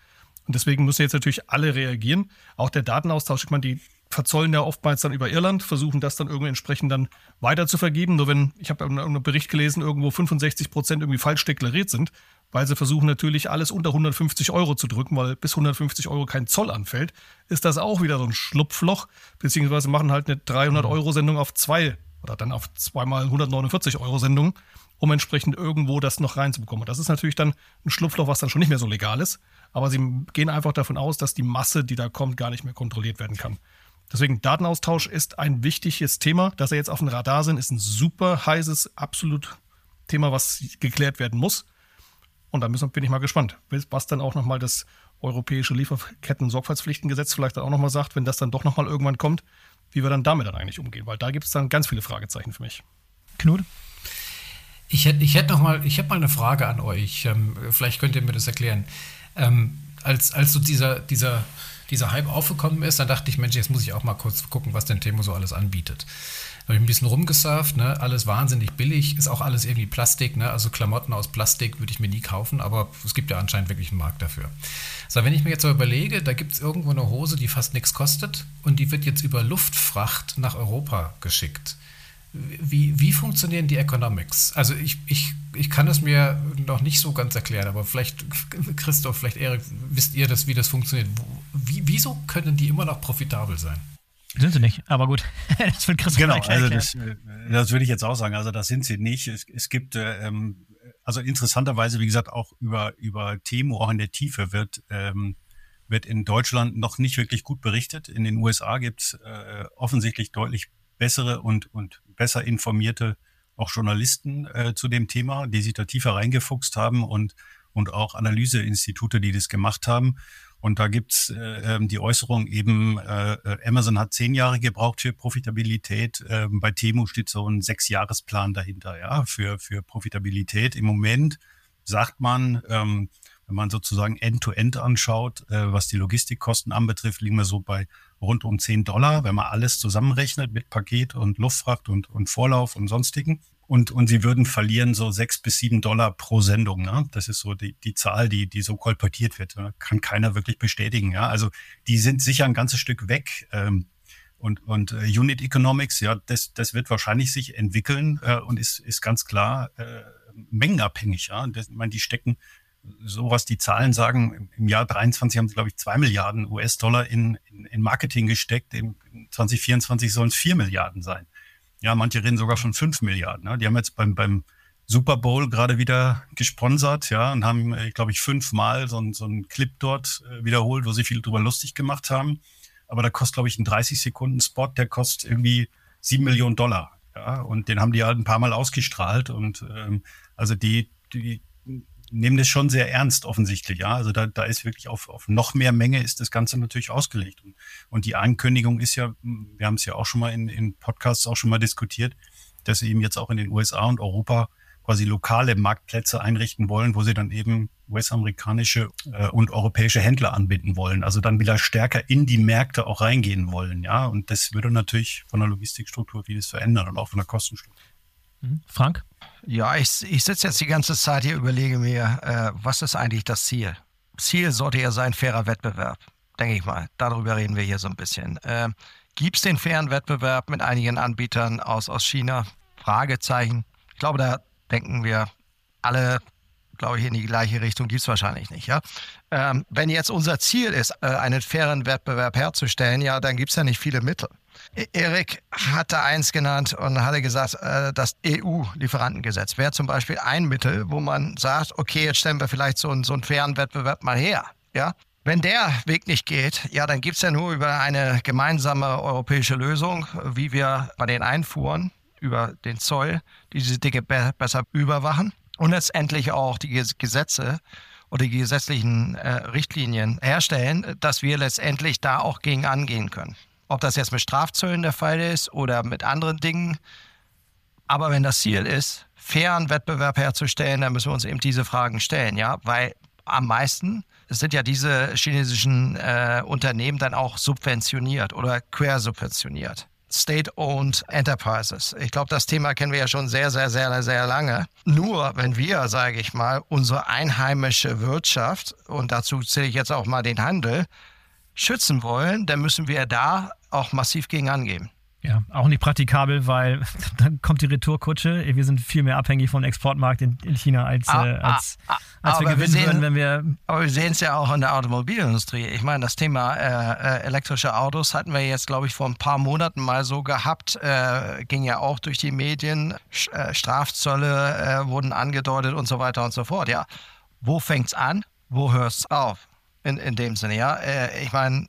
Und deswegen müssen jetzt natürlich alle reagieren. Auch der Datenaustausch, ich meine, die verzollen ja oftmals dann über Irland, versuchen das dann irgendwie entsprechend dann weiter zu vergeben. Nur wenn, ich habe einen Bericht gelesen, irgendwo 65 Prozent irgendwie falsch deklariert sind, weil sie versuchen natürlich alles unter 150 Euro zu drücken, weil bis 150 Euro kein Zoll anfällt, ist das auch wieder so ein Schlupfloch, beziehungsweise machen halt eine 300 Euro Sendung auf zwei oder dann auf zweimal 149 Euro Sendung, um entsprechend irgendwo das noch reinzubekommen. Und das ist natürlich dann ein Schlupfloch, was dann schon nicht mehr so legal ist aber sie gehen einfach davon aus, dass die Masse, die da kommt, gar nicht mehr kontrolliert werden kann. Deswegen Datenaustausch ist ein wichtiges Thema. Dass er jetzt auf dem Radar sind, ist ein super heißes, absolut Thema, was geklärt werden muss. Und da bin ich mal gespannt, was dann auch nochmal das europäische Lieferketten-Sorgfaltspflichtengesetz vielleicht dann auch nochmal sagt, wenn das dann doch nochmal irgendwann kommt, wie wir dann damit dann eigentlich umgehen. Weil da gibt es dann ganz viele Fragezeichen für mich. Knut? Ich hätte ich hätt noch mal, ich habe mal eine Frage an euch. Ähm, vielleicht könnt ihr mir das erklären. Ähm, als, als so dieser, dieser, dieser Hype aufgekommen ist, dann dachte ich, Mensch, jetzt muss ich auch mal kurz gucken, was denn Temo so alles anbietet. Da habe ich ein bisschen rumgesurft, ne? alles wahnsinnig billig, ist auch alles irgendwie Plastik, ne? also Klamotten aus Plastik würde ich mir nie kaufen, aber es gibt ja anscheinend wirklich einen Markt dafür. So, wenn ich mir jetzt so überlege, da gibt es irgendwo eine Hose, die fast nichts kostet und die wird jetzt über Luftfracht nach Europa geschickt. Wie, wie funktionieren die Economics? Also ich, ich, ich kann es mir noch nicht so ganz erklären, aber vielleicht, Christoph, vielleicht Erik, wisst ihr das, wie das funktioniert? Wie, wieso können die immer noch profitabel sein? Sind sie nicht, aber gut. *laughs* das wird Christoph Genau, also das, äh, das würde ich jetzt auch sagen. Also das sind sie nicht. Es, es gibt, äh, ähm, also interessanterweise, wie gesagt, auch über, über Temo, auch in der Tiefe wird ähm, wird in Deutschland noch nicht wirklich gut berichtet. In den USA gibt es äh, offensichtlich deutlich bessere und, und besser informierte auch Journalisten äh, zu dem Thema, die sich da tiefer reingefuchst haben und, und auch Analyseinstitute, die das gemacht haben. Und da gibt's äh, ähm, die Äußerung eben, äh, Amazon hat zehn Jahre gebraucht für Profitabilität. Äh, bei Temu steht so ein Sechsjahresplan dahinter, ja, für, für Profitabilität. Im Moment sagt man, ähm, wenn man sozusagen End-to-End -End anschaut, äh, was die Logistikkosten anbetrifft, liegen wir so bei rund um 10 Dollar, wenn man alles zusammenrechnet mit Paket und Luftfracht und, und Vorlauf und sonstigen. Und, und sie würden verlieren so sechs bis sieben Dollar pro Sendung. Ne? Das ist so die, die Zahl, die, die so kolportiert wird. Ne? Kann keiner wirklich bestätigen. Ja? Also die sind sicher ein ganzes Stück weg. Ähm, und, und äh, Unit Economics, ja, das, das wird wahrscheinlich sich entwickeln äh, und ist, ist ganz klar äh, mengenabhängig. Ja? Das, ich meine, die stecken so was die Zahlen sagen, im Jahr 23 haben sie, glaube ich, zwei Milliarden US-Dollar in, in, in Marketing gesteckt. Im 2024 sollen es vier Milliarden sein. Ja, manche reden sogar von fünf Milliarden. Ne? Die haben jetzt beim, beim Super Bowl gerade wieder gesponsert, ja, und haben, äh, glaube ich, fünfmal so, so einen Clip dort äh, wiederholt, wo sie viel drüber lustig gemacht haben. Aber da kostet, glaube ich, ein 30-Sekunden-Spot, der kostet irgendwie sieben Millionen Dollar. Ja, und den haben die halt ein paar Mal ausgestrahlt. Und ähm, also die, die nehmen das schon sehr ernst offensichtlich. Ja, also da, da ist wirklich auf, auf noch mehr Menge ist das Ganze natürlich ausgelegt. Und, und die Ankündigung ist ja, wir haben es ja auch schon mal in, in Podcasts auch schon mal diskutiert, dass sie eben jetzt auch in den USA und Europa quasi lokale Marktplätze einrichten wollen, wo sie dann eben US-amerikanische äh, und europäische Händler anbinden wollen. Also dann wieder stärker in die Märkte auch reingehen wollen. Ja, und das würde natürlich von der Logistikstruktur vieles verändern und auch von der Kostenstruktur. Mhm. Frank? Ja, ich, ich sitze jetzt die ganze Zeit hier, überlege mir, äh, was ist eigentlich das Ziel? Ziel sollte ja sein, fairer Wettbewerb, denke ich mal. Darüber reden wir hier so ein bisschen. Äh, Gibt es den fairen Wettbewerb mit einigen Anbietern aus, aus China? Fragezeichen. Ich glaube, da denken wir alle, glaube ich, in die gleiche Richtung. Gibt es wahrscheinlich nicht. Ja? Ähm, wenn jetzt unser Ziel ist, äh, einen fairen Wettbewerb herzustellen, ja, dann gibt es ja nicht viele Mittel. Erik hatte eins genannt und hatte gesagt, äh, das EU-Lieferantengesetz wäre zum Beispiel ein Mittel, wo man sagt, okay, jetzt stellen wir vielleicht so einen, so einen fairen Wettbewerb mal her. Ja? Wenn der Weg nicht geht, ja, dann gibt es ja nur über eine gemeinsame europäische Lösung, wie wir bei den Einfuhren über den Zoll diese Dinge be besser überwachen und letztendlich auch die Gesetze oder die gesetzlichen äh, Richtlinien herstellen, dass wir letztendlich da auch gegen angehen können. Ob das jetzt mit Strafzöllen der Fall ist oder mit anderen Dingen. Aber wenn das Ziel ist, fairen Wettbewerb herzustellen, dann müssen wir uns eben diese Fragen stellen, ja, weil am meisten sind ja diese chinesischen äh, Unternehmen dann auch subventioniert oder quersubventioniert. State-owned Enterprises. Ich glaube, das Thema kennen wir ja schon sehr, sehr, sehr, sehr lange. Nur wenn wir, sage ich mal, unsere einheimische Wirtschaft, und dazu zähle ich jetzt auch mal den Handel, schützen wollen, dann müssen wir da auch massiv gegen angehen. Ja, auch nicht praktikabel, weil *laughs* dann kommt die Retourkutsche. Wir sind viel mehr abhängig vom Exportmarkt in, in China, als, ah, äh, als, ah, als wir gewinnen wir sehen, würden, wenn wir. Aber wir sehen es ja auch in der Automobilindustrie. Ich meine, das Thema äh, äh, elektrische Autos hatten wir jetzt, glaube ich, vor ein paar Monaten mal so gehabt. Äh, ging ja auch durch die Medien. Äh, Strafzölle äh, wurden angedeutet und so weiter und so fort. Ja, wo fängt es an? Wo hört es auf? in, in dem Sinne, ja. Ich meine,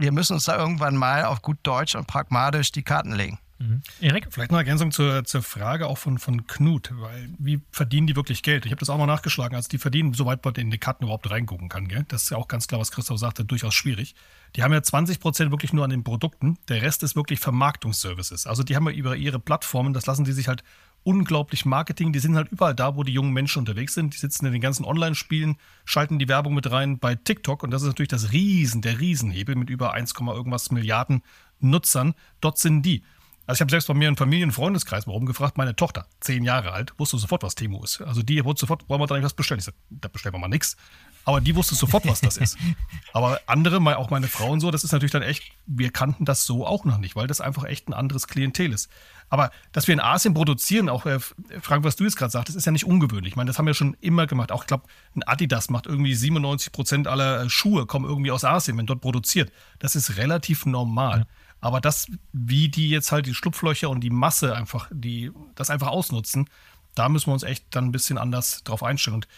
wir müssen uns da irgendwann mal auf gut Deutsch und pragmatisch die Karten legen. Mhm. Erik? Vielleicht noch eine Ergänzung zur, zur Frage auch von, von Knut, weil wie verdienen die wirklich Geld? Ich habe das auch mal nachgeschlagen. Also die verdienen, soweit man in die Karten überhaupt reingucken kann. Gell? Das ist ja auch ganz klar, was Christoph sagte, durchaus schwierig. Die haben ja 20 Prozent wirklich nur an den Produkten. Der Rest ist wirklich Vermarktungsservices. Also die haben ja über ihre Plattformen, das lassen die sich halt unglaublich Marketing. Die sind halt überall da, wo die jungen Menschen unterwegs sind. Die sitzen in den ganzen Online-Spielen, schalten die Werbung mit rein bei TikTok. Und das ist natürlich das Riesen, der Riesenhebel mit über 1, irgendwas Milliarden Nutzern. Dort sind die. Also ich habe selbst bei mir einen Familien-Freundeskreis mal rumgefragt, meine Tochter, zehn Jahre alt, wusste sofort, was Temo ist. Also die wusste sofort, wollen wir da nicht was bestellen? Ich sag, da bestellen wir mal nichts. Aber die wusste sofort, was das ist. Aber andere, auch meine Frau und so, das ist natürlich dann echt, wir kannten das so auch noch nicht, weil das einfach echt ein anderes Klientel ist. Aber dass wir in Asien produzieren, auch äh, Frank, was du jetzt gerade sagtest, ist ja nicht ungewöhnlich. Ich meine, das haben wir schon immer gemacht. Auch ich glaube, ein Adidas macht irgendwie 97 Prozent aller äh, Schuhe kommen irgendwie aus Asien, wenn dort produziert. Das ist relativ normal. Ja. Aber das, wie die jetzt halt die Schlupflöcher und die Masse einfach, die das einfach ausnutzen, da müssen wir uns echt dann ein bisschen anders drauf einstellen. Und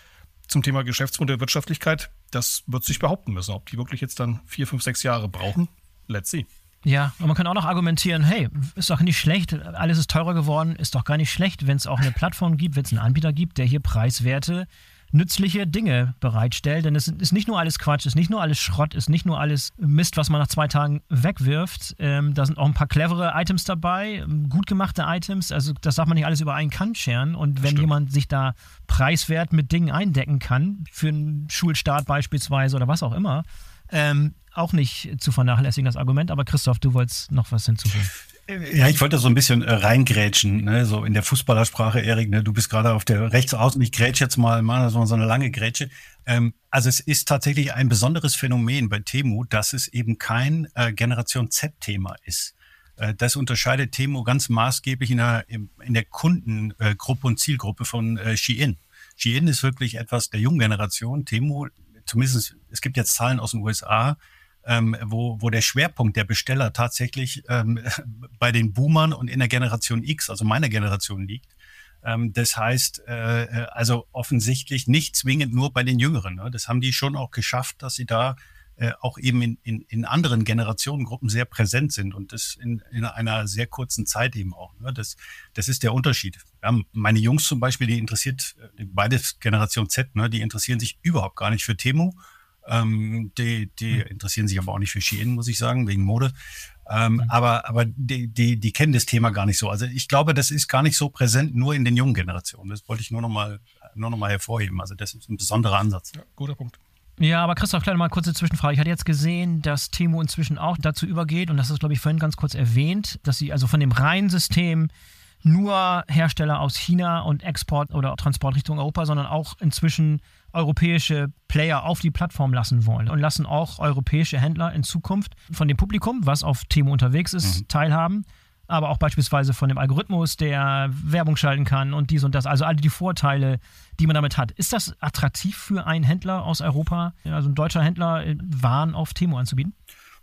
zum Thema Geschäftsmodell Wirtschaftlichkeit, das wird sich behaupten müssen. Ob die wirklich jetzt dann vier, fünf, sechs Jahre brauchen, let's see. Ja, und man kann auch noch argumentieren, hey, ist doch nicht schlecht, alles ist teurer geworden, ist doch gar nicht schlecht, wenn es auch eine Plattform gibt, wenn es einen Anbieter gibt, der hier preiswerte nützliche Dinge bereitstellt. Denn es ist nicht nur alles Quatsch, ist nicht nur alles Schrott, ist nicht nur alles Mist, was man nach zwei Tagen wegwirft. Ähm, da sind auch ein paar clevere Items dabei, gut gemachte Items. Also das darf man nicht alles über einen Kant scheren. Und wenn Stimmt. jemand sich da preiswert mit Dingen eindecken kann, für einen Schulstart beispielsweise oder was auch immer, ähm, auch nicht zu vernachlässigen, das Argument. Aber Christoph, du wolltest noch was hinzufügen. Ja, ich wollte so ein bisschen äh, reingrätschen, ne? so in der Fußballersprache, Erik, ne? du bist gerade auf der rechts außen, ich grätsche jetzt mal, mal so, so eine lange Grätsche. Ähm, also es ist tatsächlich ein besonderes Phänomen bei Temu, dass es eben kein äh, Generation Z-Thema ist. Äh, das unterscheidet Temu ganz maßgeblich in der, in der Kundengruppe und Zielgruppe von äh, Shein. Shein ist wirklich etwas der jungen Generation. Temu, zumindest, es gibt jetzt Zahlen aus den USA, ähm, wo, wo der Schwerpunkt der Besteller tatsächlich ähm, *laughs* bei den Boomern und in der Generation X, also meiner Generation liegt. Ähm, das heißt, äh, äh, also offensichtlich nicht zwingend nur bei den Jüngeren. Ne? Das haben die schon auch geschafft, dass sie da äh, auch eben in, in, in anderen Generationengruppen sehr präsent sind und das in, in einer sehr kurzen Zeit eben auch. Ne? Das, das ist der Unterschied. Ja, meine Jungs zum Beispiel, die interessiert, äh, beides Generation Z, ne, die interessieren sich überhaupt gar nicht für Temu ähm, die, die hm. interessieren sich aber auch nicht für Shein, muss ich sagen, wegen Mode. Ähm, mhm. Aber, aber die, die, die kennen das Thema gar nicht so. Also ich glaube, das ist gar nicht so präsent nur in den jungen Generationen. Das wollte ich nur nochmal nur noch mal hervorheben. Also das ist ein besonderer Ansatz. Ja, guter Punkt. Ja, aber Christoph, vielleicht mal kurze Zwischenfrage. Ich hatte jetzt gesehen, dass Timo inzwischen auch dazu übergeht, und das ist, glaube ich, vorhin ganz kurz erwähnt, dass sie also von dem reinen System nur Hersteller aus China und Export oder Transport Richtung Europa, sondern auch inzwischen europäische Player auf die Plattform lassen wollen und lassen auch europäische Händler in Zukunft von dem Publikum, was auf Temo unterwegs ist, mhm. teilhaben. Aber auch beispielsweise von dem Algorithmus, der Werbung schalten kann und dies und das. Also alle die Vorteile, die man damit hat. Ist das attraktiv für einen Händler aus Europa, also ein deutscher Händler, Waren auf Temo anzubieten?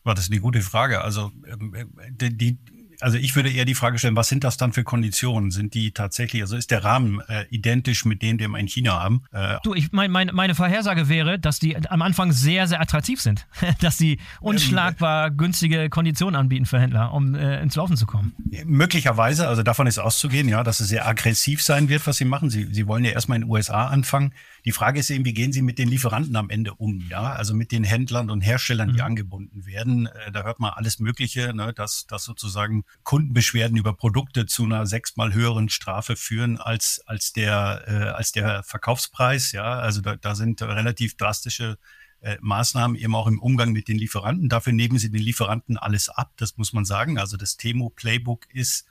das ist eine gute Frage. Also ähm, die, die also ich würde eher die Frage stellen, was sind das dann für Konditionen? Sind die tatsächlich, also ist der Rahmen äh, identisch mit dem, den wir in China haben? Äh, du, ich mein, mein, meine Vorhersage wäre, dass die am Anfang sehr, sehr attraktiv sind. *laughs* dass sie unschlagbar ähm, günstige Konditionen anbieten für Händler, um äh, ins Laufen zu kommen. Möglicherweise, also davon ist auszugehen, ja, dass es sehr aggressiv sein wird, was sie machen. Sie, sie wollen ja erstmal in den USA anfangen. Die Frage ist eben, wie gehen Sie mit den Lieferanten am Ende um? Ja, also mit den Händlern und Herstellern, die mhm. angebunden werden. Äh, da hört man alles Mögliche, ne, dass, dass sozusagen Kundenbeschwerden über Produkte zu einer sechsmal höheren Strafe führen als, als der, äh, als der Verkaufspreis. Ja, also da, da sind relativ drastische äh, Maßnahmen eben auch im Umgang mit den Lieferanten. Dafür nehmen sie den Lieferanten alles ab, das muss man sagen. Also das Temo Playbook ist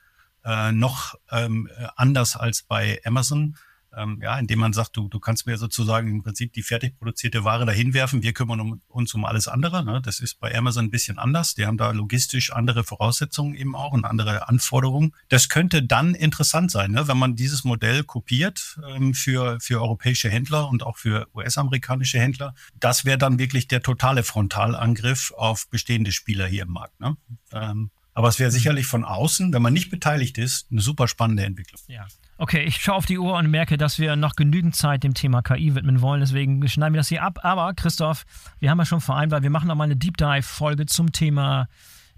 äh, noch ähm, anders als bei Amazon ähm, ja, indem man sagt, du, du kannst mir sozusagen im Prinzip die fertig produzierte Ware dahin werfen, wir kümmern um, uns um alles andere. Ne? Das ist bei Amazon ein bisschen anders. Die haben da logistisch andere Voraussetzungen eben auch und andere Anforderungen. Das könnte dann interessant sein, ne? wenn man dieses Modell kopiert ähm, für, für europäische Händler und auch für US-amerikanische Händler. Das wäre dann wirklich der totale Frontalangriff auf bestehende Spieler hier im Markt. Ne? Ähm, aber es wäre sicherlich von außen, wenn man nicht beteiligt ist, eine super spannende Entwicklung. Ja. Okay, ich schaue auf die Uhr und merke, dass wir noch genügend Zeit dem Thema KI widmen wollen. Deswegen schneiden wir das hier ab. Aber Christoph, wir haben ja schon vereinbart, wir machen noch mal eine Deep Dive-Folge zum Thema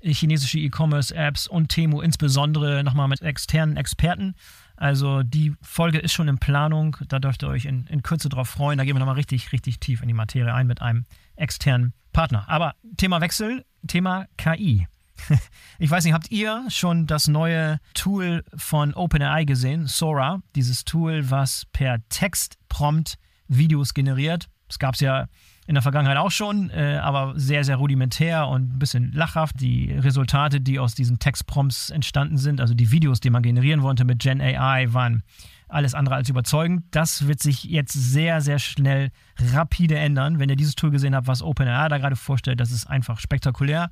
chinesische E-Commerce-Apps und Temu, insbesondere nochmal mit externen Experten. Also die Folge ist schon in Planung. Da dürft ihr euch in, in Kürze drauf freuen. Da gehen wir nochmal richtig, richtig tief in die Materie ein mit einem externen Partner. Aber Thema Wechsel, Thema KI. *laughs* Ich weiß nicht, habt ihr schon das neue Tool von OpenAI gesehen, Sora? Dieses Tool, was per Textprompt Videos generiert. Es gab es ja in der Vergangenheit auch schon, äh, aber sehr, sehr rudimentär und ein bisschen lachhaft. Die Resultate, die aus diesen Textprompts entstanden sind, also die Videos, die man generieren wollte mit Gen AI, waren alles andere als überzeugend. Das wird sich jetzt sehr, sehr schnell rapide ändern. Wenn ihr dieses Tool gesehen habt, was OpenAI da gerade vorstellt, das ist einfach spektakulär.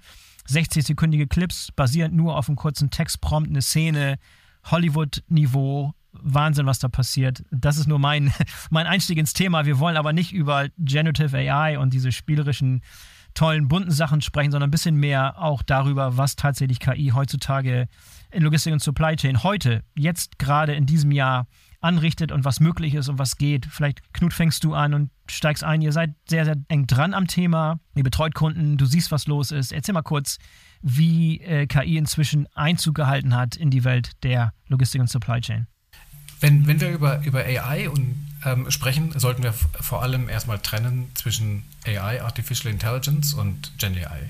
60-sekündige Clips, basierend nur auf einem kurzen Textprompt, eine Szene, Hollywood-Niveau, Wahnsinn, was da passiert. Das ist nur mein, *laughs* mein Einstieg ins Thema. Wir wollen aber nicht über Generative AI und diese spielerischen, tollen, bunten Sachen sprechen, sondern ein bisschen mehr auch darüber, was tatsächlich KI heutzutage in Logistik und Supply Chain heute, jetzt gerade in diesem Jahr anrichtet und was möglich ist und was geht. Vielleicht, Knut, fängst du an und steigst ein. Ihr seid sehr, sehr eng dran am Thema. Ihr betreut Kunden, du siehst, was los ist. Erzähl mal kurz, wie äh, KI inzwischen Einzug gehalten hat in die Welt der Logistik und Supply Chain. Wenn, wenn wir über, über AI und, ähm, sprechen, sollten wir vor allem erstmal trennen zwischen AI, Artificial Intelligence und Gen AI.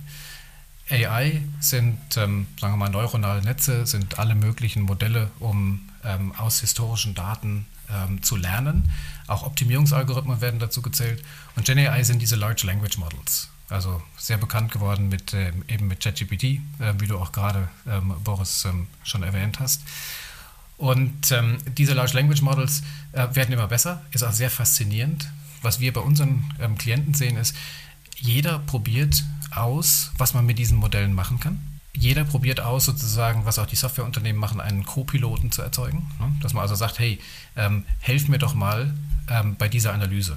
AI sind, ähm, sagen wir mal, neuronale Netze, sind alle möglichen Modelle, um ähm, aus historischen Daten ähm, zu lernen. Auch Optimierungsalgorithmen werden dazu gezählt. Und Gen AI sind diese Large Language Models. Also sehr bekannt geworden mit, äh, eben mit ChatGPT, äh, wie du auch gerade, ähm, Boris, ähm, schon erwähnt hast. Und ähm, diese Large Language Models äh, werden immer besser, ist auch sehr faszinierend. Was wir bei unseren ähm, Klienten sehen, ist, jeder probiert aus, was man mit diesen Modellen machen kann. Jeder probiert aus, sozusagen, was auch die Softwareunternehmen machen, einen Co-Piloten zu erzeugen. Ne? Dass man also sagt, hey, ähm, helf mir doch mal ähm, bei dieser Analyse.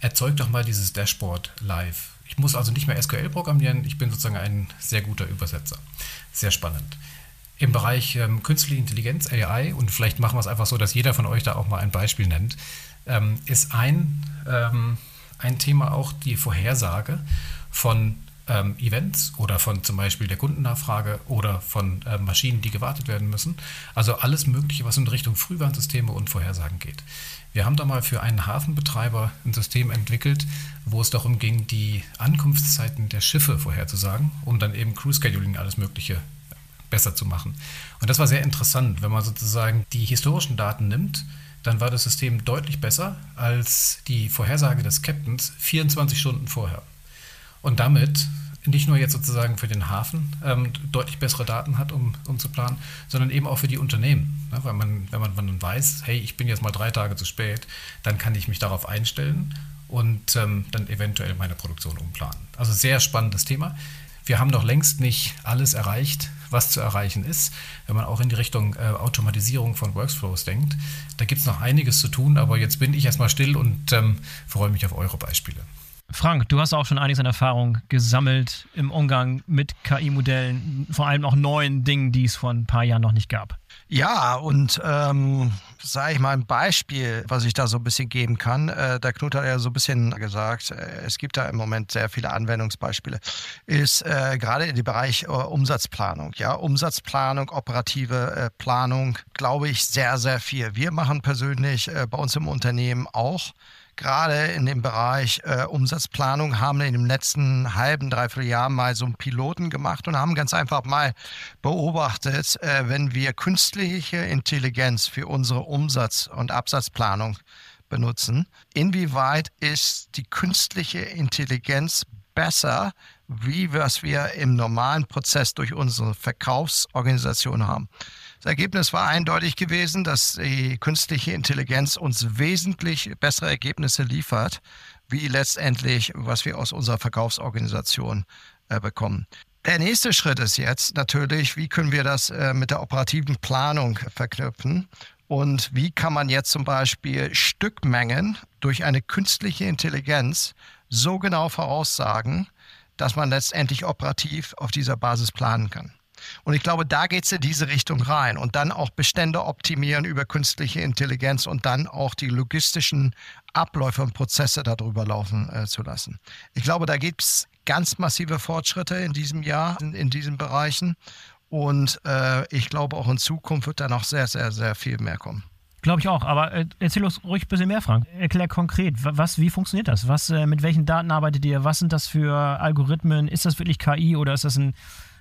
Erzeug doch mal dieses Dashboard live. Ich muss also nicht mehr SQL programmieren, ich bin sozusagen ein sehr guter Übersetzer. Sehr spannend. Im Bereich ähm, künstliche Intelligenz, AI, und vielleicht machen wir es einfach so, dass jeder von euch da auch mal ein Beispiel nennt, ähm, ist ein, ähm, ein Thema auch die Vorhersage von ähm, Events oder von zum Beispiel der Kundennachfrage oder von äh, Maschinen, die gewartet werden müssen. Also alles Mögliche, was in Richtung Frühwarnsysteme und Vorhersagen geht. Wir haben da mal für einen Hafenbetreiber ein System entwickelt, wo es darum ging, die Ankunftszeiten der Schiffe vorherzusagen, um dann eben Crew Scheduling alles Mögliche besser zu machen. Und das war sehr interessant, wenn man sozusagen die historischen Daten nimmt, dann war das System deutlich besser als die Vorhersage des Captains 24 Stunden vorher. Und damit nicht nur jetzt sozusagen für den Hafen ähm, deutlich bessere Daten hat, um, um zu planen, sondern eben auch für die Unternehmen. Ne? Weil man, wenn man, man weiß, hey, ich bin jetzt mal drei Tage zu spät, dann kann ich mich darauf einstellen und ähm, dann eventuell meine Produktion umplanen. Also sehr spannendes Thema. Wir haben noch längst nicht alles erreicht, was zu erreichen ist. Wenn man auch in die Richtung äh, Automatisierung von Workflows denkt, da gibt es noch einiges zu tun, aber jetzt bin ich erstmal still und ähm, freue mich auf eure Beispiele. Frank, du hast auch schon einiges an Erfahrung gesammelt im Umgang mit KI-Modellen, vor allem auch neuen Dingen, die es vor ein paar Jahren noch nicht gab. Ja, und ähm, sage ich mal ein Beispiel, was ich da so ein bisschen geben kann. Äh, der Knut hat ja so ein bisschen gesagt, äh, es gibt da im Moment sehr viele Anwendungsbeispiele, ist äh, gerade in dem Bereich äh, Umsatzplanung. Ja, Umsatzplanung, operative äh, Planung, glaube ich, sehr, sehr viel. Wir machen persönlich äh, bei uns im Unternehmen auch gerade in dem Bereich äh, Umsatzplanung haben wir in dem letzten halben, dreiviertel Jahr mal so einen Piloten gemacht und haben ganz einfach mal beobachtet, äh, wenn wir künstliche Intelligenz für unsere Umsatz- und Absatzplanung benutzen, inwieweit ist die künstliche Intelligenz besser, wie was wir im normalen Prozess durch unsere Verkaufsorganisation haben. Das Ergebnis war eindeutig gewesen, dass die künstliche Intelligenz uns wesentlich bessere Ergebnisse liefert, wie letztendlich, was wir aus unserer Verkaufsorganisation äh, bekommen. Der nächste Schritt ist jetzt natürlich, wie können wir das äh, mit der operativen Planung verknüpfen und wie kann man jetzt zum Beispiel Stückmengen durch eine künstliche Intelligenz so genau voraussagen, dass man letztendlich operativ auf dieser Basis planen kann. Und ich glaube, da geht es in diese Richtung rein. Und dann auch Bestände optimieren über künstliche Intelligenz und dann auch die logistischen Abläufe und Prozesse darüber laufen äh, zu lassen. Ich glaube, da gibt es ganz massive Fortschritte in diesem Jahr, in, in diesen Bereichen. Und äh, ich glaube, auch in Zukunft wird da noch sehr, sehr, sehr viel mehr kommen. Glaube ich auch, aber äh, erzähl uns ruhig ein bisschen mehr, Frank. Erklär konkret, was, wie funktioniert das? Was, äh, mit welchen Daten arbeitet ihr? Was sind das für Algorithmen? Ist das wirklich KI oder ist das ein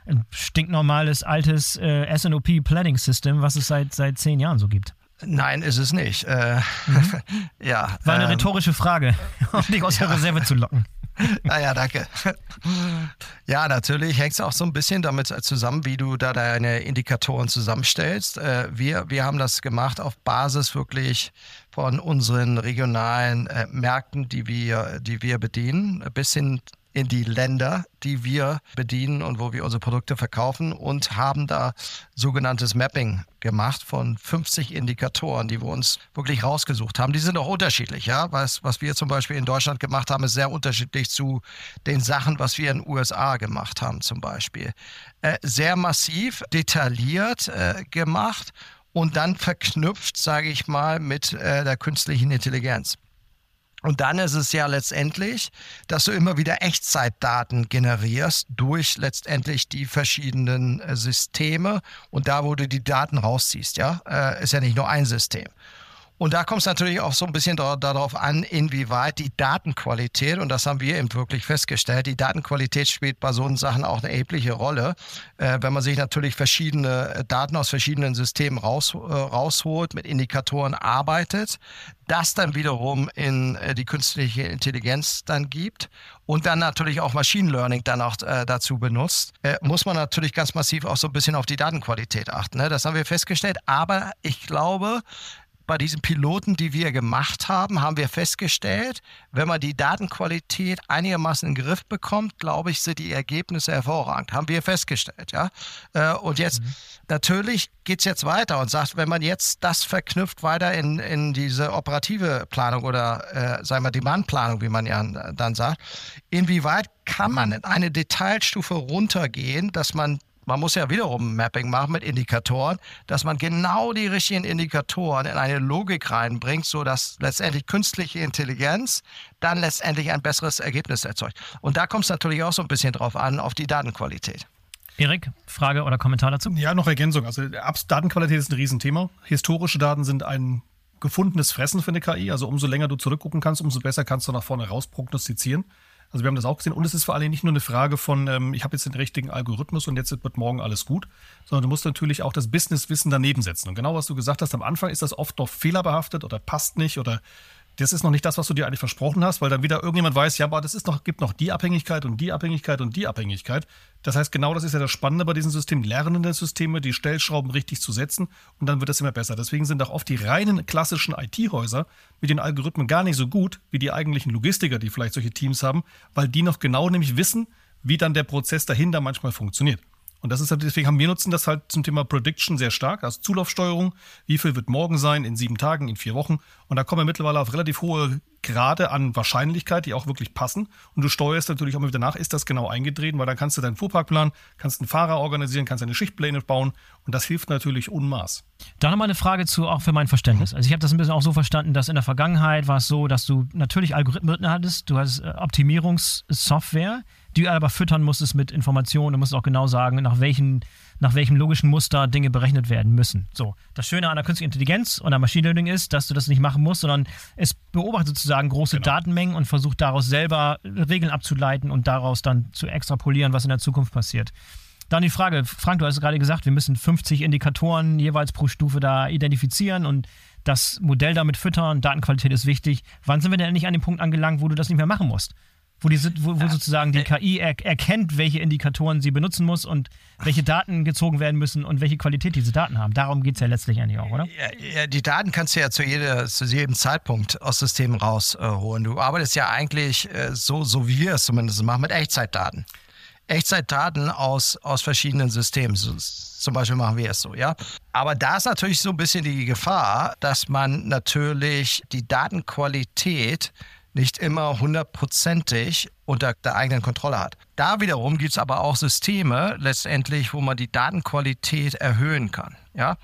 ein stinknormales, altes äh, SNOP Planning System, was es seit, seit zehn Jahren so gibt. Nein, ist es nicht. Äh, mhm. *laughs* ja, War eine ähm, rhetorische Frage, *laughs* um dich aus der Reserve zu locken. *laughs* Naja, danke. Ja, natürlich hängt es auch so ein bisschen damit zusammen, wie du da deine Indikatoren zusammenstellst. Äh, wir, wir haben das gemacht auf Basis wirklich von unseren regionalen äh, Märkten, die wir, die wir bedienen, bis hin in die Länder, die wir bedienen und wo wir unsere Produkte verkaufen und haben da sogenanntes Mapping gemacht von 50 Indikatoren, die wir uns wirklich rausgesucht haben. Die sind auch unterschiedlich, ja. Was, was wir zum Beispiel in Deutschland gemacht haben, ist sehr unterschiedlich zu den Sachen, was wir in den USA gemacht haben, zum Beispiel. Äh, sehr massiv, detailliert äh, gemacht und dann verknüpft, sage ich mal, mit äh, der künstlichen Intelligenz. Und dann ist es ja letztendlich, dass du immer wieder Echtzeitdaten generierst durch letztendlich die verschiedenen äh, Systeme und da, wo du die Daten rausziehst, ja, äh, ist ja nicht nur ein System. Und da kommt es natürlich auch so ein bisschen darauf an, inwieweit die Datenqualität, und das haben wir eben wirklich festgestellt, die Datenqualität spielt bei so Sachen auch eine erhebliche Rolle. Äh, wenn man sich natürlich verschiedene äh, Daten aus verschiedenen Systemen raus, äh, rausholt, mit Indikatoren arbeitet, das dann wiederum in äh, die künstliche Intelligenz dann gibt und dann natürlich auch Machine Learning dann auch äh, dazu benutzt, äh, muss man natürlich ganz massiv auch so ein bisschen auf die Datenqualität achten. Ne? Das haben wir festgestellt. Aber ich glaube, bei diesen Piloten, die wir gemacht haben, haben wir festgestellt, wenn man die Datenqualität einigermaßen in den Griff bekommt, glaube ich, sind die Ergebnisse hervorragend. Haben wir festgestellt, ja. Äh, und jetzt mhm. natürlich geht es jetzt weiter und sagt, wenn man jetzt das verknüpft weiter in, in diese operative Planung oder äh, sagen wir Demandplanung, wie man ja dann sagt, inwieweit kann man in eine Detailstufe runtergehen, dass man man muss ja wiederum ein Mapping machen mit Indikatoren, dass man genau die richtigen Indikatoren in eine Logik reinbringt, sodass letztendlich künstliche Intelligenz dann letztendlich ein besseres Ergebnis erzeugt. Und da kommt es natürlich auch so ein bisschen drauf an, auf die Datenqualität. Erik, Frage oder Kommentar dazu? Ja, noch Ergänzung. Also Datenqualität ist ein Riesenthema. Historische Daten sind ein gefundenes Fressen für eine KI. Also umso länger du zurückgucken kannst, umso besser kannst du nach vorne raus prognostizieren. Also wir haben das auch gesehen. Und es ist vor allem nicht nur eine Frage von, ähm, ich habe jetzt den richtigen Algorithmus und jetzt wird morgen alles gut, sondern du musst natürlich auch das Businesswissen daneben setzen. Und genau was du gesagt hast, am Anfang ist das oft noch fehlerbehaftet oder passt nicht oder das ist noch nicht das, was du dir eigentlich versprochen hast, weil dann wieder irgendjemand weiß, ja, aber das ist noch, gibt noch die Abhängigkeit und die Abhängigkeit und die Abhängigkeit. Das heißt, genau das ist ja das Spannende bei diesen Systemen, lernende Systeme, die Stellschrauben richtig zu setzen und dann wird es immer besser. Deswegen sind auch oft die reinen klassischen IT-Häuser mit den Algorithmen gar nicht so gut wie die eigentlichen Logistiker, die vielleicht solche Teams haben, weil die noch genau nämlich wissen, wie dann der Prozess dahinter manchmal funktioniert. Und das ist halt, deswegen haben wir nutzen das halt zum Thema Prediction sehr stark, also Zulaufsteuerung. Wie viel wird morgen sein, in sieben Tagen, in vier Wochen? Und da kommen wir mittlerweile auf relativ hohe Grade an Wahrscheinlichkeit, die auch wirklich passen. Und du steuerst natürlich auch mal wieder nach, ist das genau eingetreten, weil dann kannst du deinen Fuhrparkplan, kannst einen Fahrer organisieren, kannst deine Schichtpläne bauen. Und das hilft natürlich unmaß. Da nochmal eine Frage zu, auch für mein Verständnis. Also ich habe das ein bisschen auch so verstanden, dass in der Vergangenheit war es so, dass du natürlich Algorithmen hattest, du hattest äh, Optimierungssoftware, die aber füttern musstest mit Informationen. Du musst auch genau sagen, nach welchen, nach welchem logischen Muster Dinge berechnet werden müssen. So. Das Schöne an der künstlichen Intelligenz und am Machine Learning ist, dass du das nicht machen musst, sondern es beobachtet sozusagen große genau. Datenmengen und versucht daraus selber Regeln abzuleiten und daraus dann zu extrapolieren, was in der Zukunft passiert. Dann die Frage, Frank, du hast gerade gesagt, wir müssen 50 Indikatoren jeweils pro Stufe da identifizieren und das Modell damit füttern. Datenqualität ist wichtig. Wann sind wir denn endlich an dem Punkt angelangt, wo du das nicht mehr machen musst? Wo, die, wo, wo sozusagen die KI er, erkennt, welche Indikatoren sie benutzen muss und welche Daten gezogen werden müssen und welche Qualität diese Daten haben. Darum geht es ja letztlich eigentlich auch, oder? Ja, die Daten kannst du ja zu, jeder, zu jedem Zeitpunkt aus Systemen rausholen. Äh, du arbeitest ja eigentlich äh, so, so wie wir es zumindest machen, mit Echtzeitdaten. Echtzeitdaten aus, aus verschiedenen Systemen. So, zum Beispiel machen wir es so, ja. Aber da ist natürlich so ein bisschen die Gefahr, dass man natürlich die Datenqualität nicht immer hundertprozentig unter der eigenen Kontrolle hat. Da wiederum gibt es aber auch Systeme letztendlich, wo man die Datenqualität erhöhen kann. Ja?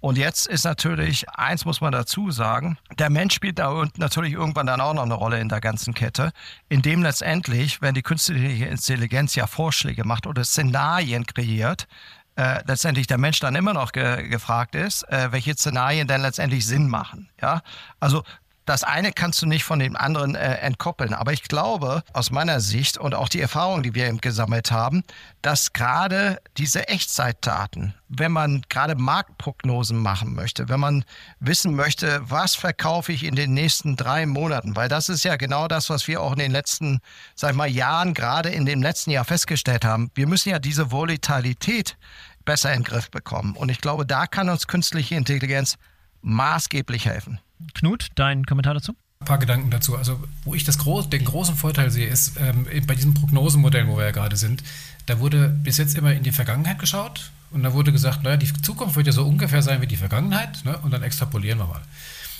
Und jetzt ist natürlich, eins muss man dazu sagen, der Mensch spielt da natürlich irgendwann dann auch noch eine Rolle in der ganzen Kette, indem letztendlich, wenn die künstliche Intelligenz ja Vorschläge macht oder Szenarien kreiert, äh, letztendlich der Mensch dann immer noch ge gefragt ist, äh, welche Szenarien denn letztendlich Sinn machen. Ja, also das eine kannst du nicht von dem anderen äh, entkoppeln. Aber ich glaube, aus meiner Sicht und auch die Erfahrung, die wir eben gesammelt haben, dass gerade diese Echtzeitdaten, wenn man gerade Marktprognosen machen möchte, wenn man wissen möchte, was verkaufe ich in den nächsten drei Monaten, weil das ist ja genau das, was wir auch in den letzten, sag ich mal, Jahren, gerade in dem letzten Jahr festgestellt haben. Wir müssen ja diese Volatilität besser in den Griff bekommen. Und ich glaube, da kann uns künstliche Intelligenz maßgeblich helfen. Knut, dein Kommentar dazu? Ein paar Gedanken dazu. Also, wo ich das groß, den großen Vorteil sehe, ist ähm, bei diesem Prognosenmodell, wo wir ja gerade sind, da wurde bis jetzt immer in die Vergangenheit geschaut und da wurde gesagt, naja, die Zukunft wird ja so ungefähr sein wie die Vergangenheit ne? und dann extrapolieren wir mal.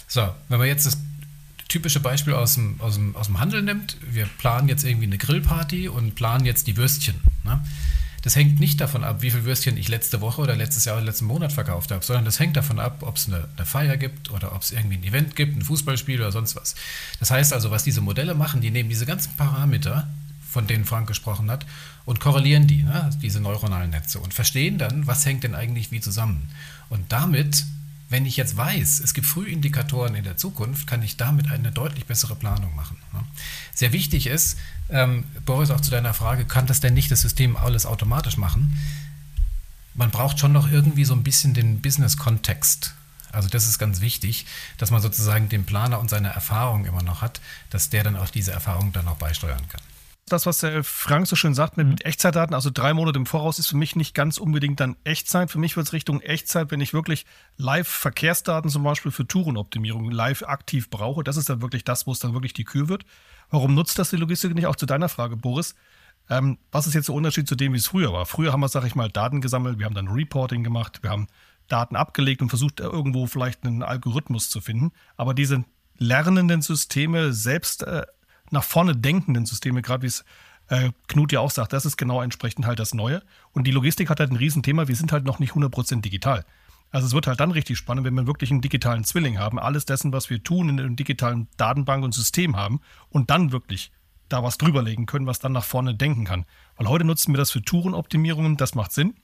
So, wenn man jetzt das typische Beispiel aus dem, aus, dem, aus dem Handel nimmt, wir planen jetzt irgendwie eine Grillparty und planen jetzt die Würstchen. Ne? Das hängt nicht davon ab, wie viel Würstchen ich letzte Woche oder letztes Jahr oder letzten Monat verkauft habe, sondern das hängt davon ab, ob es eine, eine Feier gibt oder ob es irgendwie ein Event gibt, ein Fußballspiel oder sonst was. Das heißt also, was diese Modelle machen, die nehmen diese ganzen Parameter, von denen Frank gesprochen hat, und korrelieren die, ne, diese neuronalen Netze und verstehen dann, was hängt denn eigentlich wie zusammen. Und damit wenn ich jetzt weiß, es gibt Frühindikatoren in der Zukunft, kann ich damit eine deutlich bessere Planung machen. Sehr wichtig ist, ähm, Boris, auch zu deiner Frage, kann das denn nicht das System alles automatisch machen? Man braucht schon noch irgendwie so ein bisschen den Business-Kontext. Also das ist ganz wichtig, dass man sozusagen den Planer und seine Erfahrung immer noch hat, dass der dann auch diese Erfahrung dann auch beisteuern kann das, was der Frank so schön sagt mit, mit mhm. Echtzeitdaten, also drei Monate im Voraus, ist für mich nicht ganz unbedingt dann Echtzeit. Für mich wird es Richtung Echtzeit, wenn ich wirklich Live-Verkehrsdaten zum Beispiel für Tourenoptimierung live aktiv brauche. Das ist dann wirklich das, wo es dann wirklich die Kür wird. Warum nutzt das die Logistik nicht? Auch zu deiner Frage, Boris. Ähm, was ist jetzt der Unterschied zu dem, wie es früher war? Früher haben wir, sag ich mal, Daten gesammelt, wir haben dann Reporting gemacht, wir haben Daten abgelegt und versucht, irgendwo vielleicht einen Algorithmus zu finden. Aber diese lernenden Systeme, selbst äh, nach vorne denkenden Systeme, gerade wie es äh, Knut ja auch sagt, das ist genau entsprechend halt das Neue. Und die Logistik hat halt ein Riesenthema, wir sind halt noch nicht 100% digital. Also es wird halt dann richtig spannend, wenn wir wirklich einen digitalen Zwilling haben, alles dessen, was wir tun, in einem digitalen Datenbank und System haben und dann wirklich da was drüberlegen können, was dann nach vorne denken kann. Weil heute nutzen wir das für Tourenoptimierungen, das macht Sinn.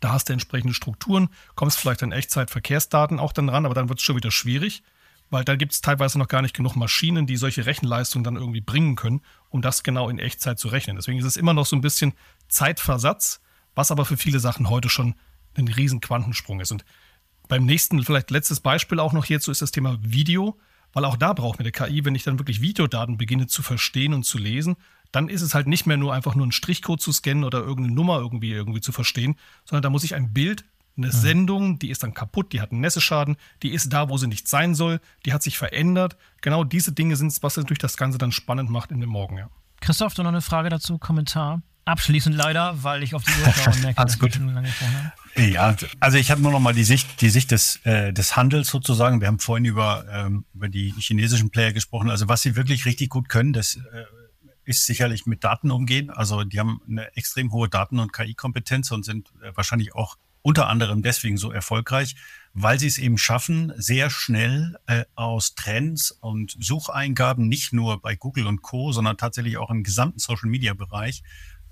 Da hast du entsprechende Strukturen, kommst vielleicht an Echtzeit-Verkehrsdaten auch dann ran, aber dann wird es schon wieder schwierig weil da gibt es teilweise noch gar nicht genug Maschinen, die solche Rechenleistungen dann irgendwie bringen können, um das genau in Echtzeit zu rechnen. Deswegen ist es immer noch so ein bisschen Zeitversatz, was aber für viele Sachen heute schon ein riesen Quantensprung ist. Und beim nächsten, vielleicht letztes Beispiel auch noch hierzu ist das Thema Video, weil auch da braucht mir der KI, wenn ich dann wirklich Videodaten beginne zu verstehen und zu lesen, dann ist es halt nicht mehr nur einfach nur einen Strichcode zu scannen oder irgendeine Nummer irgendwie irgendwie zu verstehen, sondern da muss ich ein Bild eine Sendung, die ist dann kaputt, die hat einen Nässeschaden, die ist da, wo sie nicht sein soll, die hat sich verändert. Genau diese Dinge sind es, was natürlich das Ganze dann spannend macht in dem Morgen. Ja. Christoph, du noch eine Frage dazu, Kommentar? Abschließend leider, weil ich auf die Uhr schaue und merke, *laughs* Alles gut. Ja, also ich habe nur noch mal die Sicht, die Sicht des, äh, des Handels sozusagen. Wir haben vorhin über, ähm, über die chinesischen Player gesprochen. Also was sie wirklich richtig gut können, das äh, ist sicherlich mit Daten umgehen. Also die haben eine extrem hohe Daten- und KI-Kompetenz und sind äh, wahrscheinlich auch unter anderem deswegen so erfolgreich, weil sie es eben schaffen, sehr schnell äh, aus Trends und Sucheingaben, nicht nur bei Google und Co., sondern tatsächlich auch im gesamten Social-Media-Bereich,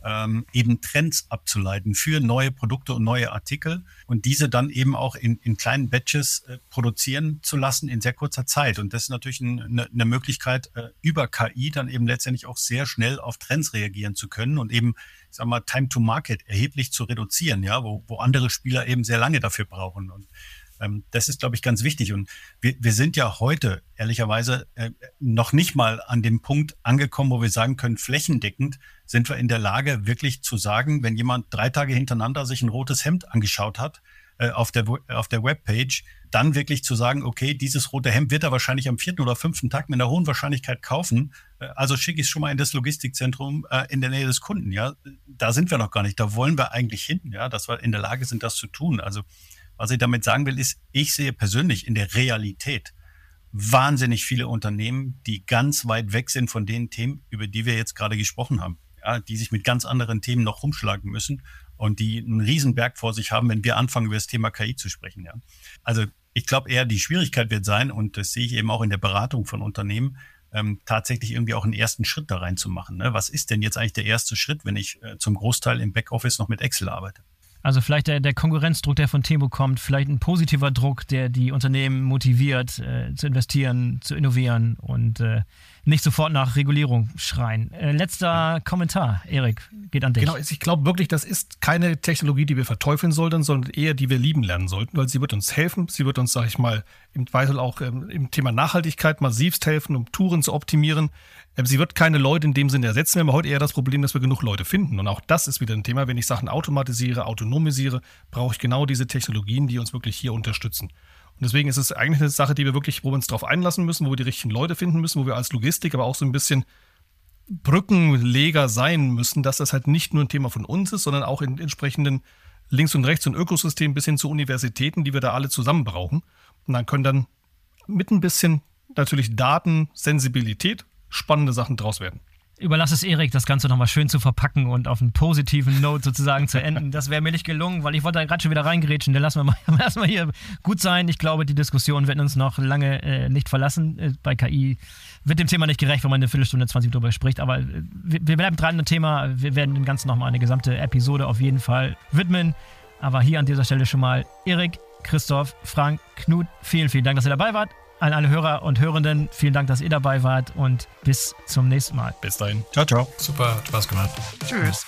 ähm, eben Trends abzuleiten für neue Produkte und neue Artikel und diese dann eben auch in, in kleinen Batches äh, produzieren zu lassen in sehr kurzer Zeit. Und das ist natürlich ein, eine, eine Möglichkeit, äh, über KI dann eben letztendlich auch sehr schnell auf Trends reagieren zu können und eben, ich sag mal, Time to Market erheblich zu reduzieren, ja, wo, wo andere Spieler eben sehr lange dafür brauchen. Und ähm, das ist, glaube ich, ganz wichtig. Und wir, wir sind ja heute, ehrlicherweise, äh, noch nicht mal an dem Punkt angekommen, wo wir sagen können, flächendeckend sind wir in der Lage, wirklich zu sagen, wenn jemand drei Tage hintereinander sich ein rotes Hemd angeschaut hat, äh, auf der, auf der Webpage, dann wirklich zu sagen, okay, dieses rote Hemd wird er wahrscheinlich am vierten oder fünften Tag mit einer hohen Wahrscheinlichkeit kaufen. Äh, also schicke ich es schon mal in das Logistikzentrum äh, in der Nähe des Kunden. Ja, da sind wir noch gar nicht. Da wollen wir eigentlich hin, ja, dass wir in der Lage sind, das zu tun. Also was ich damit sagen will, ist, ich sehe persönlich in der Realität wahnsinnig viele Unternehmen, die ganz weit weg sind von den Themen, über die wir jetzt gerade gesprochen haben. Ja, die sich mit ganz anderen Themen noch rumschlagen müssen und die einen Riesenberg vor sich haben, wenn wir anfangen, über das Thema KI zu sprechen. Ja. Also ich glaube eher, die Schwierigkeit wird sein, und das sehe ich eben auch in der Beratung von Unternehmen, ähm, tatsächlich irgendwie auch einen ersten Schritt da reinzumachen. Ne? Was ist denn jetzt eigentlich der erste Schritt, wenn ich äh, zum Großteil im Backoffice noch mit Excel arbeite? Also vielleicht der, der Konkurrenzdruck, der von Temo kommt, vielleicht ein positiver Druck, der die Unternehmen motiviert, äh, zu investieren, zu innovieren und äh, nicht sofort nach Regulierung schreien. Äh, letzter Kommentar, Erik, geht an dich. Genau, ich glaube wirklich, das ist keine Technologie, die wir verteufeln sollten, sondern eher die wir lieben lernen sollten, weil sie wird uns helfen. Sie wird uns, sage ich mal, im Zweifel auch ähm, im Thema Nachhaltigkeit massivst helfen, um Touren zu optimieren. Ähm, sie wird keine Leute in dem Sinne ersetzen. Wir haben heute eher das Problem, dass wir genug Leute finden. Und auch das ist wieder ein Thema. Wenn ich Sachen automatisiere, autonomisiere, brauche ich genau diese Technologien, die uns wirklich hier unterstützen. Und deswegen ist es eigentlich eine Sache, die wir wirklich, wo wir uns darauf einlassen müssen, wo wir die richtigen Leute finden müssen, wo wir als Logistik aber auch so ein bisschen Brückenleger sein müssen, dass das halt nicht nur ein Thema von uns ist, sondern auch in entsprechenden links und rechts und Ökosystemen bis hin zu Universitäten, die wir da alle zusammen brauchen. Und dann können dann mit ein bisschen natürlich Datensensibilität spannende Sachen draus werden. Überlasse es Erik, das Ganze nochmal schön zu verpacken und auf einen positiven Note sozusagen zu enden. Das wäre mir nicht gelungen, weil ich wollte da gerade schon wieder reingerätschen. Dann lassen wir mal *laughs* erstmal hier gut sein. Ich glaube, die Diskussion wird uns noch lange äh, nicht verlassen. Äh, bei KI wird dem Thema nicht gerecht, wenn man eine Viertelstunde, 20 Minuten darüber spricht. Aber äh, wir, bleiben dran am Thema. Wir werden dem Ganzen nochmal eine gesamte Episode auf jeden Fall widmen. Aber hier an dieser Stelle schon mal Erik, Christoph, Frank, Knut, vielen, vielen Dank, dass ihr dabei wart an alle Hörer und Hörenden, vielen Dank, dass ihr dabei wart und bis zum nächsten Mal. Bis dahin. Ciao, ciao. Super, hat Spaß gemacht. Tschüss.